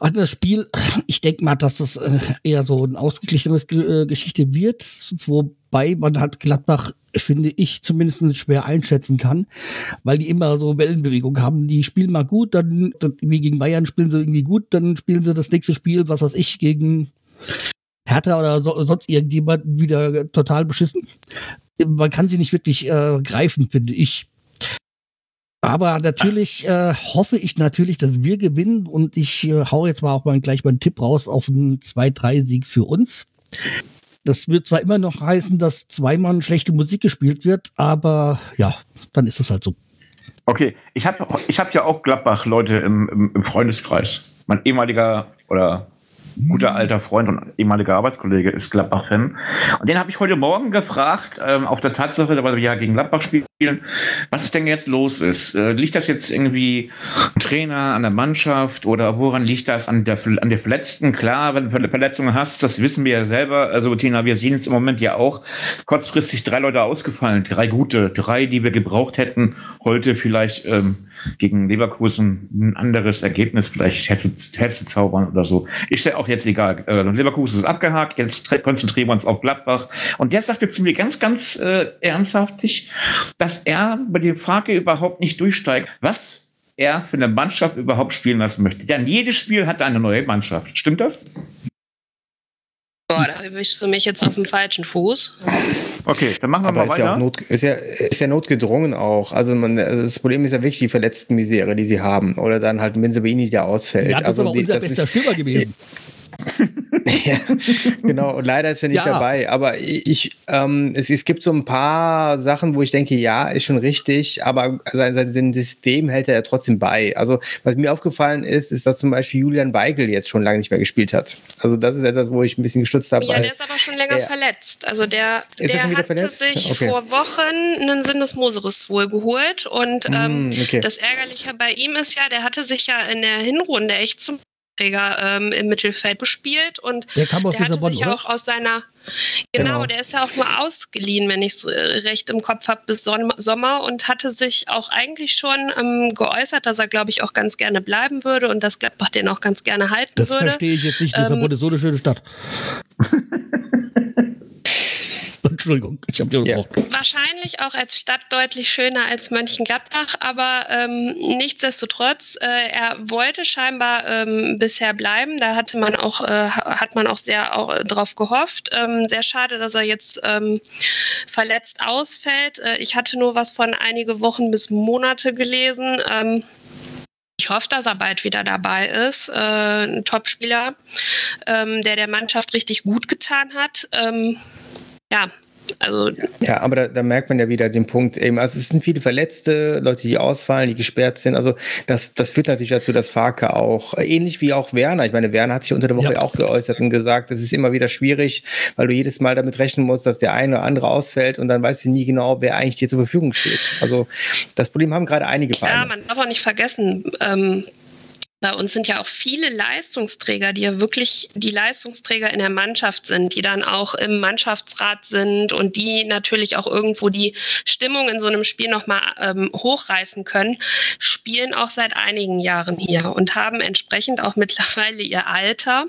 an das Spiel, ich denke mal, dass das äh, eher so ein ausgeglichenes Ge äh, Geschichte wird, wobei man halt Gladbach, finde ich, zumindest schwer einschätzen kann, weil die immer so Wellenbewegung haben. Die spielen mal gut, dann, dann wie gegen Bayern spielen sie irgendwie gut, dann spielen sie das nächste Spiel, was weiß ich, gegen Hertha oder so, sonst irgendjemanden wieder total beschissen. Man kann sie nicht wirklich äh, greifen, finde ich. Aber natürlich äh, hoffe ich natürlich, dass wir gewinnen und ich äh, hau jetzt mal auch mal gleich mal einen Tipp raus auf einen 2-3-Sieg für uns. Das wird zwar immer noch heißen, dass zweimal schlechte Musik gespielt wird, aber ja, dann ist es halt so. Okay, ich habe ich hab ja auch Gladbach-Leute im, im, im Freundeskreis. Mein ehemaliger oder guter alter Freund und ehemaliger Arbeitskollege ist Gladbach-Fan. Und den habe ich heute Morgen gefragt, ähm, auf der Tatsache, weil wir ja gegen Gladbach spielen, was denn jetzt los ist. Äh, liegt das jetzt irgendwie Trainer, an der Mannschaft oder woran liegt das an der, an der Verletzten? Klar, wenn du Verletzungen hast, das wissen wir ja selber. Also Tina, wir sehen jetzt im Moment ja auch kurzfristig drei Leute ausgefallen, drei gute, drei, die wir gebraucht hätten, heute vielleicht ähm, gegen Leverkusen ein anderes Ergebnis vielleicht herzu- herzuzaubern oder so. Ist ja auch jetzt egal. Äh, Leverkusen ist abgehakt, jetzt konzentrieren wir uns auf Gladbach. Und der sagte zu mir ganz, ganz äh, ernsthaftig, dass er bei der Frage überhaupt nicht durchsteigt, was er für eine Mannschaft überhaupt spielen lassen möchte. Denn jedes Spiel hat eine neue Mannschaft. Stimmt das? Boah, da erwischst du mich jetzt auf dem falschen Fuß. Okay, dann machen wir Aber mal ist ja, auch weiter. not, ist, ja, ist ja notgedrungen auch. Also man, also das Problem ist ja wirklich die verletzten Misere, die sie haben. Oder dann halt Benzebaini, der ausfällt. Ja, das also ist aber die- unser das bester ist, Stürmer gewesen. ja, genau, und leider ist er nicht Ja. dabei. Aber ich, ähm, es, es gibt so ein paar Sachen, wo ich denke, ja, ist schon richtig, aber sein, sein System hält er ja trotzdem bei. Also, was mir aufgefallen ist, ist, dass zum Beispiel Julian Weigel jetzt schon lange nicht mehr gespielt hat. Also, das ist etwas, wo ich ein bisschen gestutzt habe. Ja, weil- der ist aber schon länger Ja. verletzt. Also der, er der hatte verletzt? sich Okay. vor Wochen einen Sinnesmoseriss wohl geholt. Und ähm, Mm, okay. das Ärgerliche bei ihm ist ja, der hatte sich ja in der Hinrunde echt zum Träger ähm, im Mittelfeld bespielt und Der kam aus der hatte sich oder? auch aus seiner genau, Genau. der ist ja auch nur ausgeliehen, wenn ich es recht im Kopf habe, bis Son Sommer und hatte sich auch eigentlich schon ähm, geäußert, dass er, glaube ich, auch ganz gerne bleiben würde und dass Gladbach den auch ganz gerne halten Das würde. verstehe ich jetzt nicht. Ähm, Lissabon ist so eine schöne Stadt. Entschuldigung, ich habe dir Ja. unterbrochen. Wahrscheinlich auch als Stadt deutlich schöner als Mönchengladbach, aber ähm, nichtsdestotrotz, äh, er wollte scheinbar ähm, bisher bleiben. Da hatte man auch, äh, hat man auch sehr auch, äh, drauf gehofft. Ähm, sehr schade, dass er jetzt ähm, verletzt ausfällt. Äh, ich hatte nur was von einige Wochen bis Monate gelesen. Ähm, ich hoffe, dass er bald wieder dabei ist. Äh, ein Topspieler, ähm, der der Mannschaft richtig gut getan hat. Ähm, ja, also Ja, aber da, da merkt man ja wieder den Punkt eben, also es sind viele Verletzte, Leute, die ausfallen, die gesperrt sind. Also das, das führt natürlich dazu, dass Farke auch, äh, ähnlich wie auch Werner, ich meine, Werner hat sich unter der Woche Ja. auch geäußert und gesagt, es ist immer wieder schwierig, weil du jedes Mal damit rechnen musst, dass der eine oder andere ausfällt und dann weißt du nie genau, wer eigentlich dir zur Verfügung steht. Also das Problem haben gerade einige Ja, Vereine. man darf auch nicht vergessen, ähm, bei uns sind ja auch viele Leistungsträger, die ja wirklich die Leistungsträger in der Mannschaft sind, die dann auch im Mannschaftsrat sind und die natürlich auch irgendwo die Stimmung in so einem Spiel nochmal ähm, hochreißen können, spielen auch seit einigen Jahren hier und haben entsprechend auch mittlerweile ihr Alter.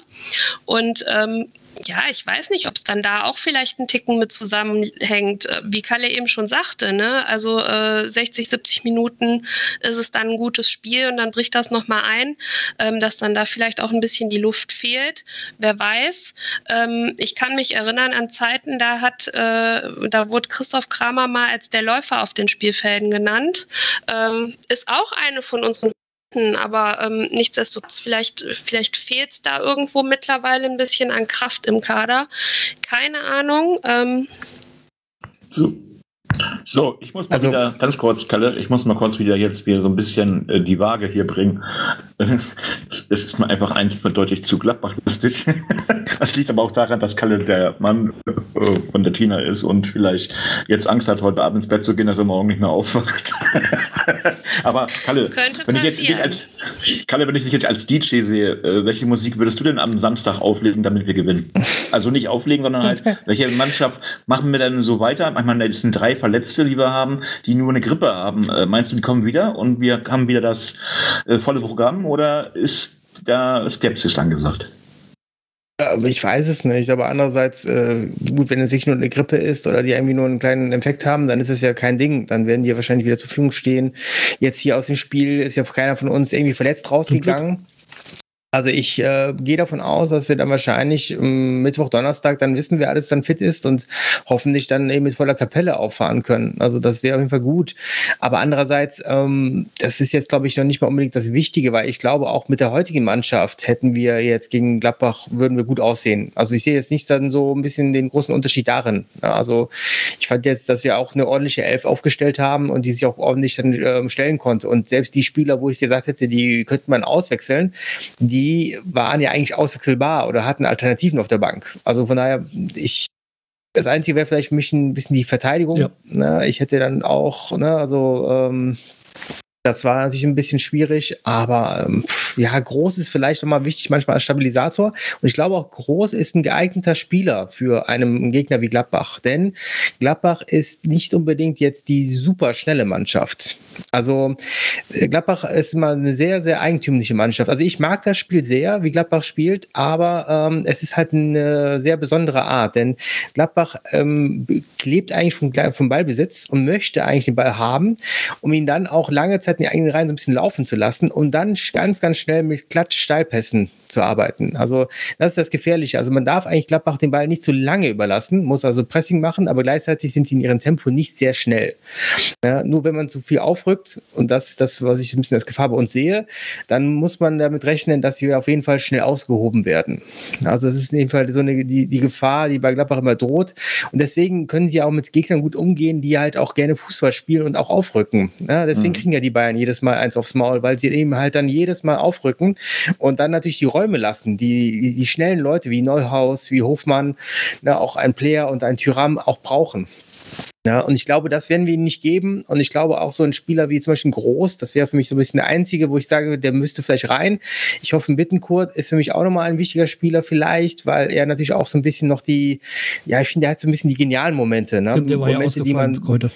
Und ähm, ja, ich weiß nicht, ob es dann da auch vielleicht ein Ticken mit zusammenhängt, äh, wie Kalle eben schon sagte. Ne? Also äh, 60, 70 Minuten ist es dann ein gutes Spiel und dann bricht das nochmal ein, ähm, dass dann da vielleicht auch ein bisschen die Luft fehlt. Wer weiß. Ähm, ich kann mich erinnern an Zeiten, da hat, äh, da wurde Christoph Kramer mal als der Läufer auf den Spielfelden genannt. Ähm, ist auch eine von unseren aber ähm, nichtsdestotrotz, vielleicht, vielleicht fehlt es da irgendwo mittlerweile ein bisschen an Kraft im Kader. Keine Ahnung. Ähm, So. So, ich muss mal Also- wieder ganz kurz, Kalle, ich muss mal kurz wieder jetzt wieder so ein bisschen äh, die Waage hier bringen. Es ist mir einfach eins mir deutlich zu Gladbach-lustig. Das liegt aber auch daran, dass Kalle der Mann äh, von der Tina ist und vielleicht jetzt Angst hat, heute Abend ins Bett zu gehen, dass er morgen nicht mehr aufwacht. aber Kalle, wenn ich jetzt dich passieren. als Kalle, wenn ich dich jetzt als DJ sehe, äh, welche Musik würdest du denn am Samstag auflegen, damit wir gewinnen? Also nicht auflegen, sondern halt, welche Mannschaft machen wir denn so weiter? Es sind drei Verletzte, die wir haben, die nur eine Grippe haben. Äh, meinst du, die kommen wieder und wir haben wieder das äh, volle Programm oder ist da Skepsis angesagt? Ich weiß es nicht, aber andererseits, äh, gut, wenn es wirklich nur eine Grippe ist oder die irgendwie nur einen kleinen Infekt haben, dann ist es ja kein Ding. Dann werden die ja wahrscheinlich wieder zur Verfügung stehen. Jetzt hier aus dem Spiel ist ja keiner von uns irgendwie verletzt rausgegangen. Also ich äh, gehe davon aus, dass wir dann wahrscheinlich ähm, Mittwoch, Donnerstag dann wissen, wer alles dann fit ist und hoffentlich dann eben mit voller Kapelle auffahren können. Also das wäre auf jeden Fall gut. Aber andererseits, ähm, das ist jetzt, glaube ich, noch nicht mal unbedingt das Wichtige, weil ich glaube, auch mit der heutigen Mannschaft hätten wir jetzt gegen Gladbach, würden wir gut aussehen. Also ich sehe jetzt nicht dann so ein bisschen den großen Unterschied darin. Also ich fand jetzt, dass wir auch eine ordentliche Elf aufgestellt haben und die sich auch ordentlich dann äh, stellen konnte. Und selbst die Spieler, wo ich gesagt hätte, die könnte man auswechseln, die die waren ja eigentlich auswechselbar oder hatten Alternativen auf der Bank. Also von daher, ich, das Einzige wäre vielleicht für mich ein bisschen die Verteidigung. Ja. Ne? Ich hätte dann auch, ne, also ähm, das war natürlich ein bisschen schwierig, aber ähm, ja, Groß ist vielleicht nochmal wichtig, manchmal als Stabilisator. Und ich glaube auch, Groß ist ein geeigneter Spieler für einen Gegner wie Gladbach. Denn Gladbach ist nicht unbedingt jetzt die super schnelle Mannschaft. Also äh, Gladbach ist immer eine sehr, sehr eigentümliche Mannschaft. Also ich mag das Spiel sehr, wie Gladbach spielt, aber ähm, es ist halt eine sehr besondere Art. Denn Gladbach ähm, lebt eigentlich vom, vom Ballbesitz und möchte eigentlich den Ball haben, um ihn dann auch lange Zeit in die eigenen Reihen so ein bisschen laufen zu lassen und dann ganz, ganz schnell mit Klatsch-Steilpässen zu arbeiten. Also das ist das Gefährliche. Also man darf eigentlich Gladbach den Ball nicht zu lange überlassen, muss also Pressing machen, aber gleichzeitig sind sie in ihrem Tempo nicht sehr schnell. Ja, nur wenn man zu viel aufrückt, und das ist das, was ich ein bisschen als Gefahr bei uns sehe, dann muss man damit rechnen, dass sie auf jeden Fall schnell ausgehoben werden. Also es ist in jedem Fall so eine, die, die Gefahr, die bei Gladbach immer droht. Und deswegen können sie auch mit Gegnern gut umgehen, die halt auch gerne Fußball spielen und auch aufrücken. Ja, deswegen mhm. kriegen ja die Bayern jedes Mal eins aufs Maul, weil sie eben halt dann jedes Mal aufrücken und dann natürlich die Räume lassen, die, die schnellen Leute wie Neuhaus, wie Hofmann, ne, auch ein Player und ein Tyram auch brauchen. Ja, und ich glaube, das werden wir ihnen nicht geben. Und ich glaube auch so ein Spieler wie zum Beispiel Groß, das wäre für mich so ein bisschen der einzige, wo ich sage, der müsste vielleicht rein. Ich hoffe, Bittenkurt ist für mich auch nochmal ein wichtiger Spieler vielleicht, weil er natürlich auch so ein bisschen noch die, ja, ich finde, der hat so ein bisschen die genialen Momente. Ne? Der war Momente, ja die man heute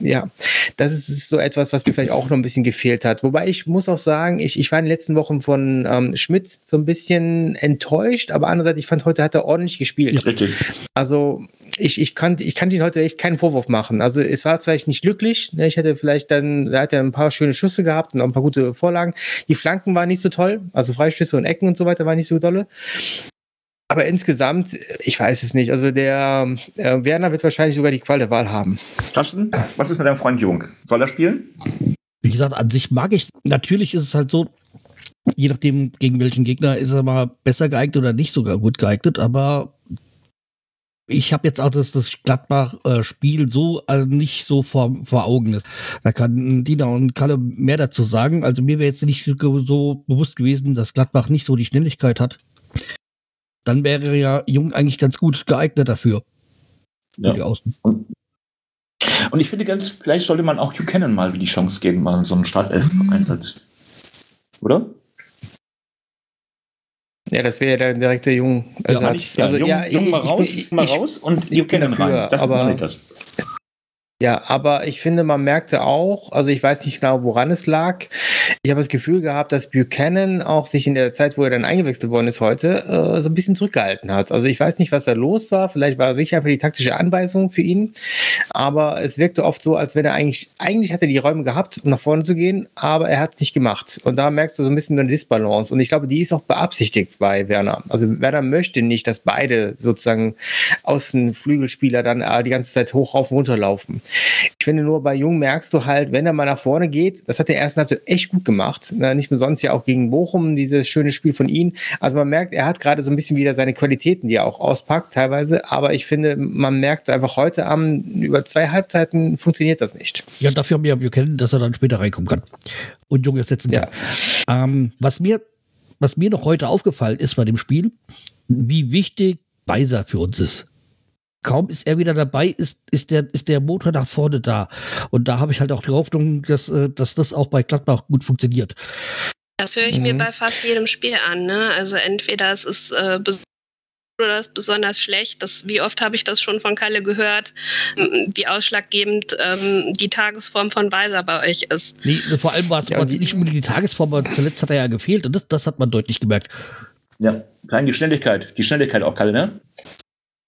ja, das ist so etwas, was mir vielleicht auch noch ein bisschen gefehlt hat. Wobei ich muss auch sagen, ich, ich war in den letzten Wochen von ähm, Schmidt so ein bisschen enttäuscht, aber andererseits, ich fand, heute hat er ordentlich gespielt. Ja, richtig. Also ich, ich, kann, ich kann ihn heute echt keinen Vorwurf machen. Also es war vielleicht nicht glücklich. Ne? Ich hätte vielleicht dann, er hat ja ein paar schöne Schüsse gehabt und auch ein paar gute Vorlagen. Die Flanken waren nicht so toll, also Freistöße und Ecken und so weiter waren nicht so dolle. Aber insgesamt, ich weiß es nicht. Also der äh, Werner wird wahrscheinlich sogar die Qual der Wahl haben. Carsten, was ist mit deinem Freund Jung? Soll er spielen? Wie gesagt, an sich mag ich. Natürlich ist es halt so, je nachdem, gegen welchen Gegner ist er mal besser geeignet oder nicht sogar gut geeignet, aber ich habe jetzt auch das, das Gladbach-Spiel so also nicht so vor, vor Augen. Da kann Dina und Kalle mehr dazu sagen. Also mir wäre jetzt nicht so bewusst gewesen, dass Gladbach nicht so die Schnelligkeit hat dann wäre ja Jung eigentlich ganz gut geeignet dafür. Ja. Für die Außen. Und, ich finde ganz, vielleicht sollte man auch Buchanan mal die Chance geben, mal so einen Startelf-Einsatz. Oder? Ja, das wäre ja der direkte Jung. Ja, ja, also, Jung, ja, Jung mal raus, ich, mal raus und Buchanan rein. Das aber, das. Ja, aber ich finde, man merkte auch, also ich weiß nicht genau, woran es lag. Ich habe das Gefühl gehabt, dass Buchanan auch sich in der Zeit, wo er dann eingewechselt worden ist heute, äh, so ein bisschen zurückgehalten hat. Also ich weiß nicht, was da los war. Vielleicht war es wirklich einfach die taktische Anweisung für ihn. Aber es wirkte oft so, als wenn er eigentlich, eigentlich hatte die Räume gehabt, um nach vorne zu gehen, aber er hat es nicht gemacht. Und da merkst du so ein bisschen eine Disbalance. Und ich glaube, die ist auch beabsichtigt bei Werner. Also Werner möchte nicht, dass beide sozusagen Außenflügelspieler dann äh, die ganze Zeit hoch rauf und runter laufen. Ich finde nur, bei Jung merkst du halt, wenn er mal nach vorne geht, das hat der ersten Halbzeit echt gut gemacht. Nicht umsonst ja auch gegen Bochum, dieses schöne Spiel von ihm. Also man merkt, er hat gerade so ein bisschen wieder seine Qualitäten, die er auch auspackt teilweise. Aber ich finde, man merkt einfach heute am, über zwei Halbzeiten funktioniert das nicht. Ja, dafür haben wir ja kennen, dass er dann später reinkommen kann. Und Jung ersetzen kann. Ja. Ähm, was mir was mir noch heute aufgefallen ist bei dem Spiel, wie wichtig Weiser für uns ist kaum ist er wieder dabei, ist, ist, der, ist der Motor nach vorne da. Und da habe ich halt auch die Hoffnung, dass, äh, dass das auch bei Gladbach gut funktioniert. Das höre ich mhm. mir bei fast jedem Spiel an. Ne? Also entweder es ist äh, oder das besonders schlecht. Das, wie oft habe ich das schon von Kalle gehört, wie ausschlaggebend ähm, die Tagesform von Weiser bei euch ist. Nee, vor allem war es ja, nicht unbedingt die Tagesform, aber zuletzt hat er ja gefehlt und das, das hat man deutlich gemerkt. Ja, kleine die Schnelligkeit. Die Schnelligkeit auch, Kalle, ne?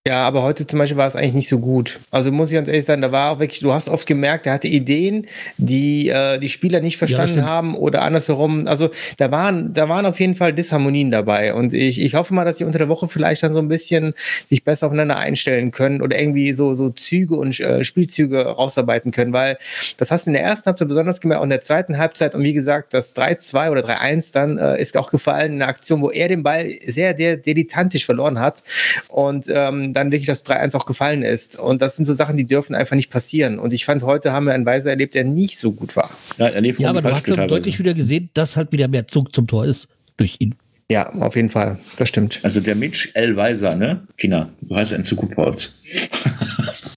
Ja, aber heute zum Beispiel war es eigentlich nicht so gut. Also muss ich ganz ehrlich sagen, da war auch wirklich, du hast oft gemerkt, er hatte Ideen, die äh, die Spieler nicht verstanden ja, haben oder andersherum. Also da waren, da waren auf jeden Fall Disharmonien dabei. Und ich, ich hoffe mal, dass sie unter der Woche vielleicht dann so ein bisschen sich besser aufeinander einstellen können oder irgendwie so, so Züge und äh, Spielzüge rausarbeiten können, weil das hast du in der ersten Halbzeit besonders gemerkt und in der zweiten Halbzeit und wie gesagt, das 3-2 oder 3-1 dann äh, ist auch gefallen in einer Aktion, wo er den Ball sehr, sehr dilettantisch verloren hat. Und ähm, dann wirklich das 3-1 auch gefallen ist. Und das sind so Sachen, die dürfen einfach nicht passieren. Und ich fand, heute haben wir einen Weiser erlebt, der nicht so gut war. Ja, ja aber du hast dann deutlich wieder gesehen, dass halt wieder mehr Zug zum Tor ist durch ihn. Ja, auf jeden Fall. Das stimmt. Also der Mitch L. Weiser, ne? China, du heißt ja in Zukunft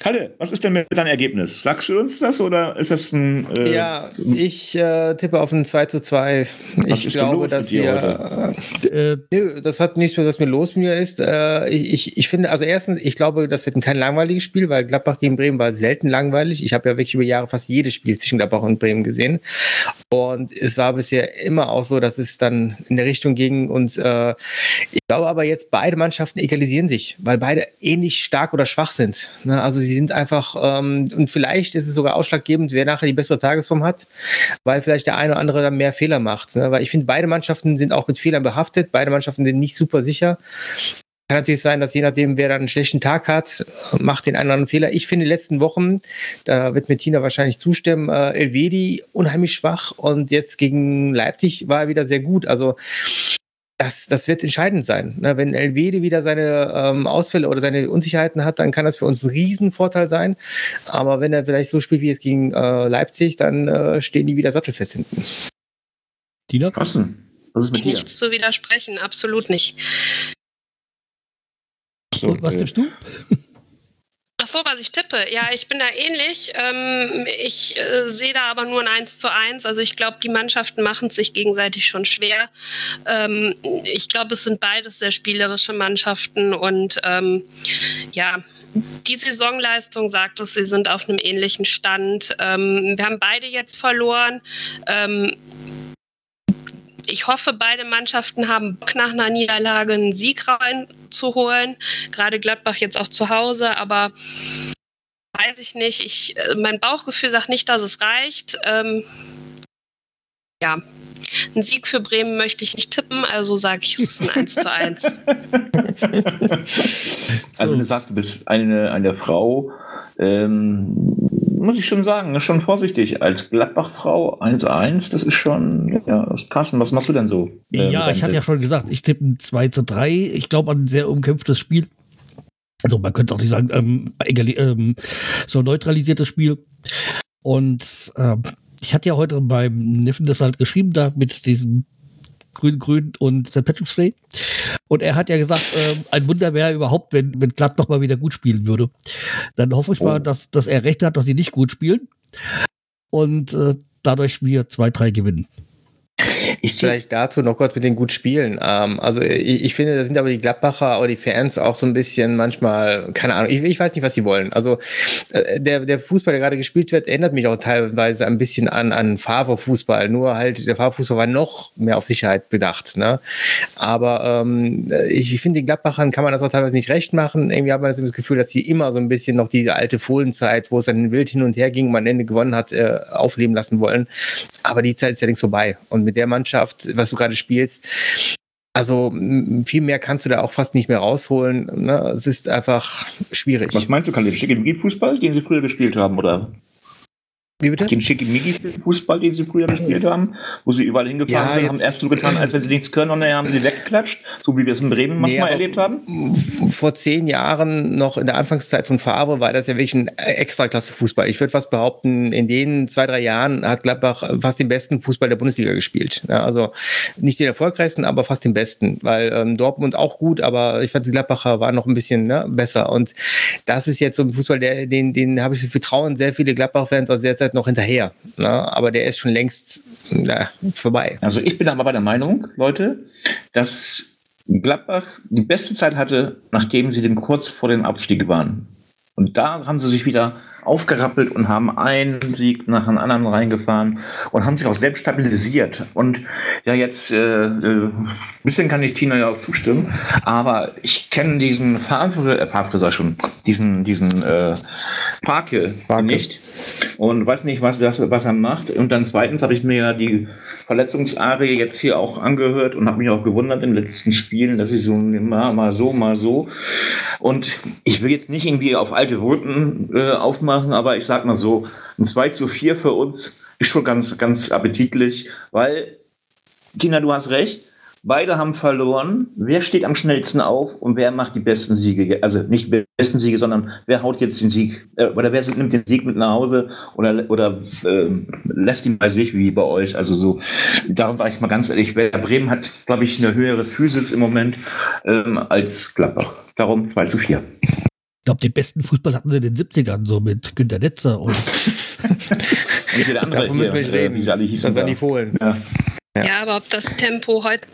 Kalle, was ist denn mit deinem Ergebnis? Sagst du uns das oder ist das ein. Äh, ja, ich äh, tippe auf ein 2 zu 2. Was ich glaube, dass wir. Äh, äh, das hat nichts mehr, was mir los mit mir ist. Äh, ich, ich finde, also erstens, ich glaube, das wird ein kein langweiliges Spiel, weil Gladbach gegen Bremen war selten langweilig. Ich habe ja wirklich über Jahre fast jedes Spiel zwischen Gladbach und Bremen gesehen. Und es war bisher immer auch so, dass es dann in der Richtung ging. Und äh, ich glaube aber jetzt, beide Mannschaften egalisieren sich, weil beide ähnlich stark oder schwach sind. Ne? Also sie sind einfach, ähm, und vielleicht ist es sogar ausschlaggebend, wer nachher die bessere Tagesform hat, weil vielleicht der eine oder andere dann mehr Fehler macht. Ne? Weil ich finde, beide Mannschaften sind auch mit Fehlern behaftet, beide Mannschaften sind nicht super sicher. Kann natürlich sein, dass je nachdem, wer dann einen schlechten Tag hat, macht den einen oder anderen Fehler. Ich finde, in den letzten Wochen, da wird mir Tina wahrscheinlich zustimmen, äh, Elvedi unheimlich schwach und jetzt gegen Leipzig war er wieder sehr gut. Also das, das wird entscheidend sein. Ne? Wenn Elvede wieder seine ähm, Ausfälle oder seine Unsicherheiten hat, dann kann das für uns ein Riesenvorteil sein. Aber wenn er vielleicht so spielt wie es gegen äh, Leipzig, dann äh, stehen die wieder sattelfest hinten. Tina? Carsten, was ist mit dir? Nichts zu widersprechen, absolut nicht. So, was tippst du? Ach so, was ich tippe. Ja, ich bin da ähnlich. Ähm, ich äh, sehe da aber nur ein 1 zu 1. Also ich glaube, die Mannschaften machen es sich gegenseitig schon schwer. Ähm, ich glaube, es sind beides sehr spielerische Mannschaften und ähm, ja, die Saisonleistung sagt es, sie sind auf einem ähnlichen Stand. Ähm, wir haben beide jetzt verloren. Ich hoffe, beide Mannschaften haben Bock nach einer Niederlage einen Sieg reinzuholen. Gerade Gladbach jetzt auch zu Hause, aber weiß ich nicht. Ich, äh, mein Bauchgefühl sagt nicht, dass es reicht. Ähm, ja, ein Sieg für Bremen möchte ich nicht tippen, also sage ich, es ist ein 1 zu 1. also, wenn du sagst, du bist eine, eine Frau, ähm, muss ich schon sagen, schon vorsichtig. Als Gladbach-Frau 1-1, das ist schon, ja, Carsten, was machst du denn so? Äh, ja, ich hatte ja schon gesagt, ich tippe ein 2 zu 3. Ich glaube an ein sehr umkämpftes Spiel. Also man könnte auch nicht sagen, ähm, ähm, so neutralisiertes Spiel. Und äh, ich hatte ja heute beim Neffen das halt geschrieben, da mit diesem Grün-Grün und St. Patrick's Day. Und er hat ja gesagt, äh, ein Wunder wäre überhaupt, wenn, wenn Gladbach mal wieder gut spielen würde. Dann hoffe ich oh. mal, dass, dass er recht hat, dass sie nicht gut spielen. Und äh, dadurch wir 2-3 gewinnen. Ist Vielleicht dazu noch kurz mit den gut Spielen. Ähm, also ich, ich, finde, da sind aber die Gladbacher oder die Fans auch so ein bisschen manchmal, keine Ahnung, ich, ich weiß nicht, was sie wollen. Also äh, der, der Fußball, der gerade gespielt wird, erinnert mich auch teilweise ein bisschen an, an Favre-Fußball. Nur halt, der Favre-Fußball war noch mehr auf Sicherheit bedacht. Ne? Aber ähm, ich, ich finde, den Gladbachern kann man das auch teilweise nicht recht machen. Irgendwie hat man das Gefühl, dass sie immer so ein bisschen noch diese alte Fohlenzeit, wo es dann wild hin und her ging, man am Ende gewonnen hat, äh, aufleben lassen wollen. Aber die Zeit ist ja längst vorbei. Und mit der Mannschaft, was du gerade spielst. Also viel mehr kannst du da auch fast nicht mehr rausholen. Ne? Es ist einfach schwierig. Was meinst du, Khalil? Schickimicki-Fußball, den sie früher gespielt haben, oder? Wie bitte? Den Schickimicki-Fußball, den sie früher gespielt haben, wo sie überall hingefahren ja, sind, haben erst so getan, als wenn sie nichts können und dann haben sie weggeklatscht, so wie wir es in Bremen manchmal nee, erlebt haben. Vor zehn Jahren, noch in der Anfangszeit von Favre, war das ja wirklich ein Extraklasse-Fußball. Ich würde fast behaupten, in den zwei, drei Jahren hat Gladbach fast den besten Fußball der Bundesliga gespielt. Ja, also nicht den erfolgreichsten, aber fast den besten, weil ähm, Dortmund auch gut, aber ich fand, die Gladbacher waren noch ein bisschen ne, besser. Und das ist jetzt so ein Fußball, der, den, den habe ich so viel Trauen, sehr viele Gladbach-Fans aus der Zeit noch hinterher. Ne? Aber der ist schon längst na, vorbei. Also ich bin aber der Meinung, Leute, dass Gladbach die beste Zeit hatte, nachdem sie dem kurz vor dem Abstieg waren. Und da haben sie sich wieder aufgerappelt und haben einen Sieg nach dem anderen reingefahren und haben sich auch selbst stabilisiert. Und ja, jetzt äh, äh, ein bisschen kann ich Tina ja auch zustimmen, aber ich kenne diesen Favre, äh, sag schon, diesen, diesen äh, Parke, Parke. nicht und weiß nicht, was, was, was er macht. Und dann zweitens habe ich mir ja die Verletzungsarie jetzt hier auch angehört und habe mich auch gewundert in den letzten Spielen, dass sie so mal, mal so, mal so. Und ich will jetzt nicht irgendwie auf alte Wolken äh, aufmachen, aber ich sag mal so, ein 2 zu 4 für uns ist schon ganz, ganz appetitlich, weil, Tina, du hast recht, beide haben verloren. Wer steht am schnellsten auf und wer macht die besten Siege? Also nicht die besten Siege, sondern wer haut jetzt den Sieg, äh, oder wer nimmt den Sieg mit nach Hause oder, oder äh, lässt ihn bei sich, wie bei euch. Also so, darum sage ich mal ganz ehrlich, Bremen hat, glaube ich, eine höhere Physis im Moment ähm, als Gladbach. Darum 2 zu 4. Ich glaube, den besten Fußball hatten sie in den 70ern, so mit Günter Netzer und Und der andere Davon müssen wir nicht äh, reden. wie sie alle Das hießen. waren die. Fohlen. Ja. Ja. Ja, aber ob das Tempo heute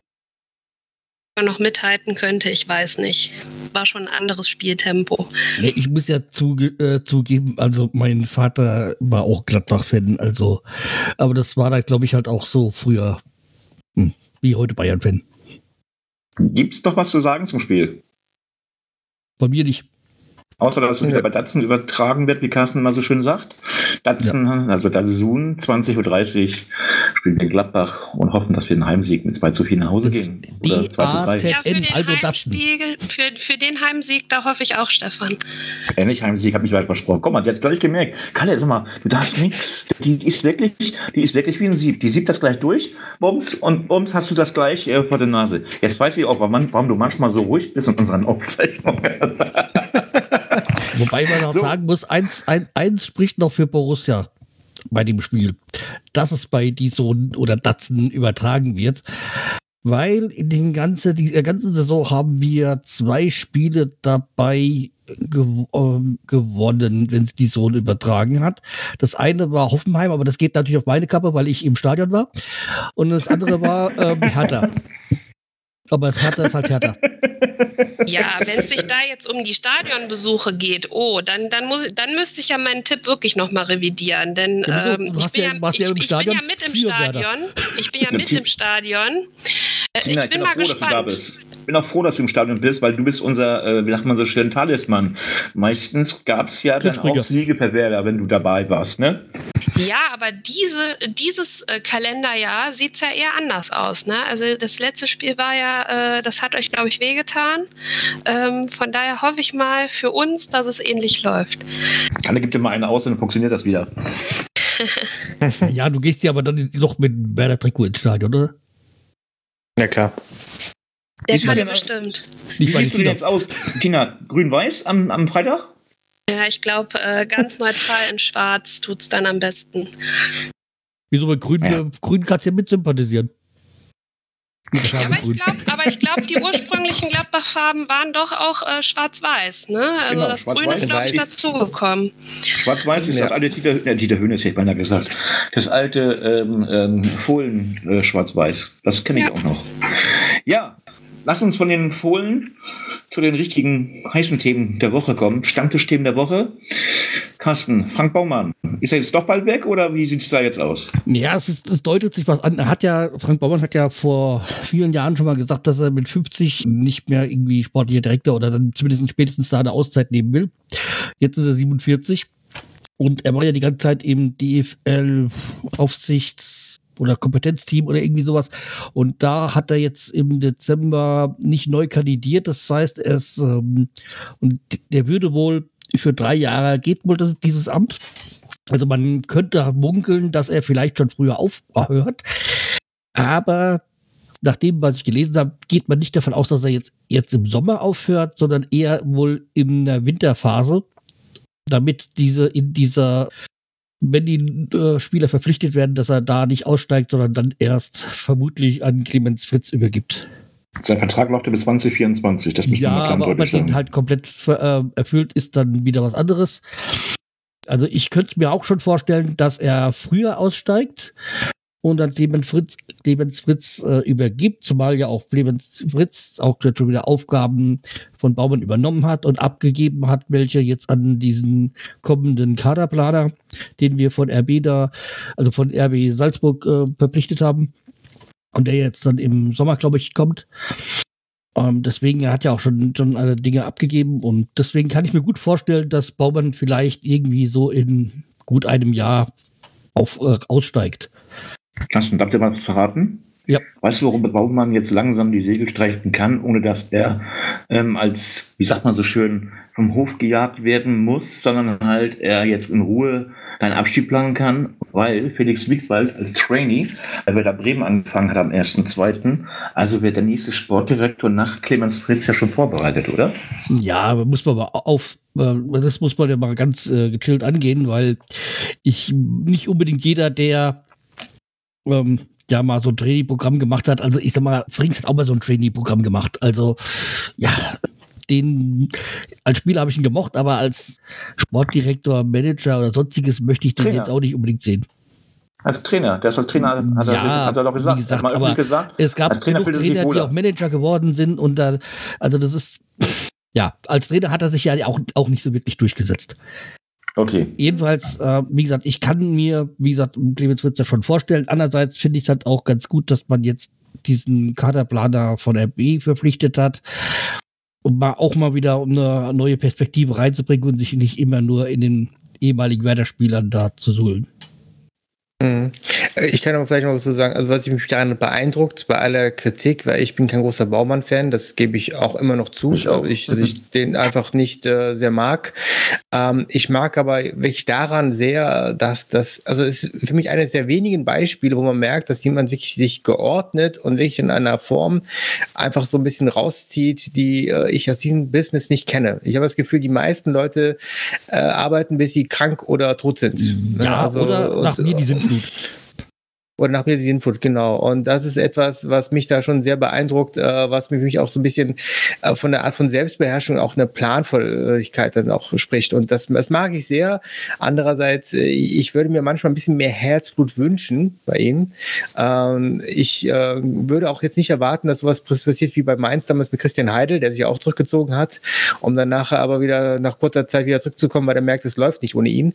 noch mithalten könnte, ich weiß nicht. War schon ein anderes Spieltempo. Nee, ich muss ja zuge äh, zugeben, also mein Vater war auch Gladbach-Fan, also, aber das war da, glaube ich, halt auch so früher, hm, wie heute Bayern-Fan. Gibt's doch was zu sagen zum Spiel? Bei mir nicht. Außer, dass es Ja. wieder bei Datsun übertragen wird, wie Carsten immer so schön sagt. Datsun, also Datsun, 20.30 Uhr spielen wir in Gladbach und hoffen, dass wir einen Heimsieg mit 2 zu 4 nach Hause Das gehen. Oder 2 zu 3. DAZ. Ja, für den, also für, für den Heimsieg, da hoffe ich auch, Stefan. Ähnlich Heimsieg habe ich weit versprochen. Guck mal, die hat gleich gemerkt. Kalle, sag mal, du darfst nichts. Die ist wirklich, die ist wirklich wie ein Sieb. Die siebt das gleich durch, bums, und bums hast du das gleich äh, vor der Nase. Jetzt weiß ich auch, warum, warum du manchmal so ruhig bist in unseren Aufzeichnungen. Wobei man auch So. sagen muss, eins, ein, eins spricht noch für Borussia bei dem Spiel, dass es bei Dison oder Datsen übertragen wird. Weil in den ganzen, die der ganzen Saison haben wir zwei Spiele dabei gew ähm, gewonnen, wenn es die Sohn übertragen hat. Das eine war Hoffenheim, aber das geht natürlich auf meine Kappe, weil ich im Stadion war. Und das andere war ähm, Hertha. Aber das Hertha ist halt Hertha. Ja, wenn es sich da jetzt um die Stadionbesuche geht, oh, dann, dann, muss, dann müsste ich ja meinen Tipp wirklich nochmal revidieren. Denn ähm, Du ich, bin ja- ja, warst ich, ja im ich bin Stadion ja mit im. Stadion. Ich bin ja mit im Stadion. Äh, ich bin mal froh, dass du da gespannt. Bin auch froh, dass du im Stadion bist, weil du bist unser, äh, wie sagt man so schön, Talisman. Meistens gab es ja dann auch Siege per Werder, wenn du dabei warst, ne? Ja, aber diese, dieses äh, Kalenderjahr sieht es ja eher anders aus. Ne? Also das letzte Spiel war ja, äh, das hat euch, glaube ich, wehgetan. Ähm, von daher hoffe ich mal für uns, dass es ähnlich läuft. Kalle gibt dir mal einen aus und dann funktioniert das wieder. Ja, du gehst ja aber dann noch mit Werder Trikot ins Stadion, oder? Ja, klar. Der kann bestimmt. Wie siehst du denn jetzt aus? Tina, grün-weiß am, am Freitag? Ja, ich glaube, äh, ganz neutral in Schwarz tut es dann am besten. Wieso bei Grün, Ja. äh, Grün kannst du ja mit sympathisieren. Ja, aber ich Grün. glaube, aber ich glaube, die ursprünglichen Gladbach-Farben waren doch auch äh, schwarz-weiß. Ne? Also Genau, das Grün ist, glaube ich, dazugekommen. Schwarz-Weiß ist Ja. das alte Dieter, äh, Dieter Hönes, hätte ich beinahe gesagt. Das alte ähm, ähm, Fohlen äh, Schwarz-Weiß. Das kenne ich Ja. auch noch. Ja, lass uns von den Fohlen zu den richtigen heißen Themen der Woche kommen. Stammtischthemen der Woche. Carsten, Frank Baumann, ist er jetzt doch bald weg oder wie sieht es da jetzt aus? Ja, es, ist, es deutet sich was an. Er hat ja, Frank Baumann hat ja vor vielen Jahren schon mal gesagt, dass er mit 50 nicht mehr irgendwie sportlicher Direktor oder dann zumindest spätestens da eine Auszeit nehmen will. Jetzt ist er 47 und er war ja die ganze Zeit im DFL Aufsichts- oder Kompetenzteam oder irgendwie sowas. Und da hat er jetzt im Dezember nicht neu kandidiert. Das heißt, er ist, ähm, und der würde wohl für drei Jahre geht wohl das, dieses Amt. Also man könnte munkeln, dass er vielleicht schon früher aufhört. Aber nach dem, was ich gelesen habe, geht man nicht davon aus, dass er jetzt, jetzt im Sommer aufhört, sondern eher wohl in der Winterphase, damit diese in dieser, wenn die äh, Spieler verpflichtet werden, dass er da nicht aussteigt, sondern dann erst vermutlich an Clemens Fritz übergibt. Sein Vertrag läuft ja bis 2024. Das müssen Ja, wir klar aber ob er deutlich den halt komplett äh, erfüllt, ist dann wieder was anderes. Also ich könnte mir auch schon vorstellen, dass er früher aussteigt und dann Clemens Fritz, Clemens Fritz äh, übergibt, zumal ja auch Clemens Fritz auch schon wieder Aufgaben von Baumann übernommen hat und abgegeben hat, welche jetzt an diesen kommenden Kaderplaner, den wir von RB da, also von RB Salzburg äh, verpflichtet haben und der jetzt dann im Sommer, glaube ich, kommt. Ähm, deswegen, er hat ja auch schon, schon alle Dinge abgegeben und deswegen kann ich mir gut vorstellen, dass Baumann vielleicht irgendwie so in gut einem Jahr auf, äh, aussteigt. Carsten, darf dir mal was verraten? Ja. Weißt du, warum Baumann jetzt langsam die Segel streichen kann, ohne dass er ähm, als, wie sagt man so schön, vom Hof gejagt werden muss, sondern halt er jetzt in Ruhe seinen Abstieg planen kann, weil Felix Wigwald als Trainee bei Werder Bremen angefangen hat am 1.2., also wird der nächste Sportdirektor nach Clemens Fritz ja schon vorbereitet, oder? Ja, muss man aber auf, äh, das muss man ja mal ganz äh, gechillt angehen, weil ich nicht unbedingt jeder, der ähm, ja mal so ein Trainee-Programm gemacht hat. Also ich sag mal, Frings hat auch mal so ein Trainee-Programm gemacht. Also ja, den als Spieler habe ich ihn gemocht, aber als Sportdirektor, Manager oder sonstiges möchte ich den Trainer. jetzt auch nicht unbedingt sehen. Als Trainer, der ist als Trainer, hat, ja, er, hat er doch gesagt. Wie gesagt, er aber gesagt. es gab als Trainer genug er Trainer, die auch Manager geworden sind und da, also das ist, ja, als Trainer hat er sich ja auch, auch nicht so wirklich durchgesetzt. Okay. Jedenfalls, äh, wie gesagt, ich kann mir, wie gesagt, Clemens Fritz schon vorstellen. Andererseits finde ich es halt auch ganz gut, dass man jetzt diesen Kaderplaner von RB verpflichtet hat, um mal auch mal wieder eine neue Perspektive reinzubringen und sich nicht immer nur in den ehemaligen Werder-Spielern da zu suhlen. Mhm. Ich kann aber vielleicht noch was so sagen, also was mich daran beeindruckt, bei aller Kritik, weil ich bin kein großer Baumann-Fan, das gebe ich auch immer noch zu, Ich auch. ich, dass ich den einfach nicht äh, sehr mag. Ähm, ich mag aber wirklich daran sehr, dass das, also es ist für mich eines der wenigen Beispiele, wo man merkt, dass jemand wirklich sich geordnet und wirklich in einer Form einfach so ein bisschen rauszieht, die äh, ich aus diesem Business nicht kenne. Ich habe das Gefühl, die meisten Leute äh, arbeiten, bis sie krank oder tot sind. Ja, Also, oder nach und- mir die absolut. Oder nach Input, genau. Und das ist etwas, was mich da schon sehr beeindruckt, äh, was mich auch so ein bisschen äh, von der Art von Selbstbeherrschung auch eine Planvolligkeit dann auch spricht. Und das, das mag ich sehr. Andererseits, äh, ich würde mir manchmal ein bisschen mehr Herzblut wünschen bei ihm. Ähm, ich äh, würde auch jetzt nicht erwarten, dass sowas passiert wie bei Mainz damals mit Christian Heidel, der sich auch zurückgezogen hat, um dann nachher aber wieder nach kurzer Zeit wieder zurückzukommen, weil er merkt, es läuft nicht ohne ihn.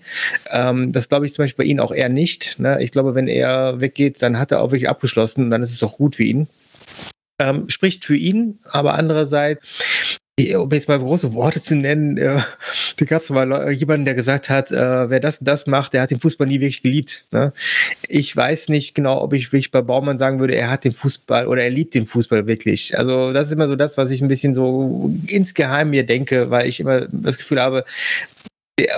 Ähm, das glaube ich zum Beispiel bei ihm auch eher nicht. Ne? Ich glaube, wenn er weggeht, dann hat er auch wirklich abgeschlossen und dann ist es auch gut für ihn. Ähm, spricht für ihn, aber andererseits, eh, um jetzt mal große Worte zu nennen, äh, da gab es mal jemanden, der gesagt hat, äh, wer das und das macht, der hat den Fußball nie wirklich geliebt. Ne? Ich weiß nicht genau, ob ich wirklich bei Baumann sagen würde, er hat den Fußball oder er liebt den Fußball wirklich. Also das ist immer so das, was ich ein bisschen so insgeheim mir denke, weil ich immer das Gefühl habe,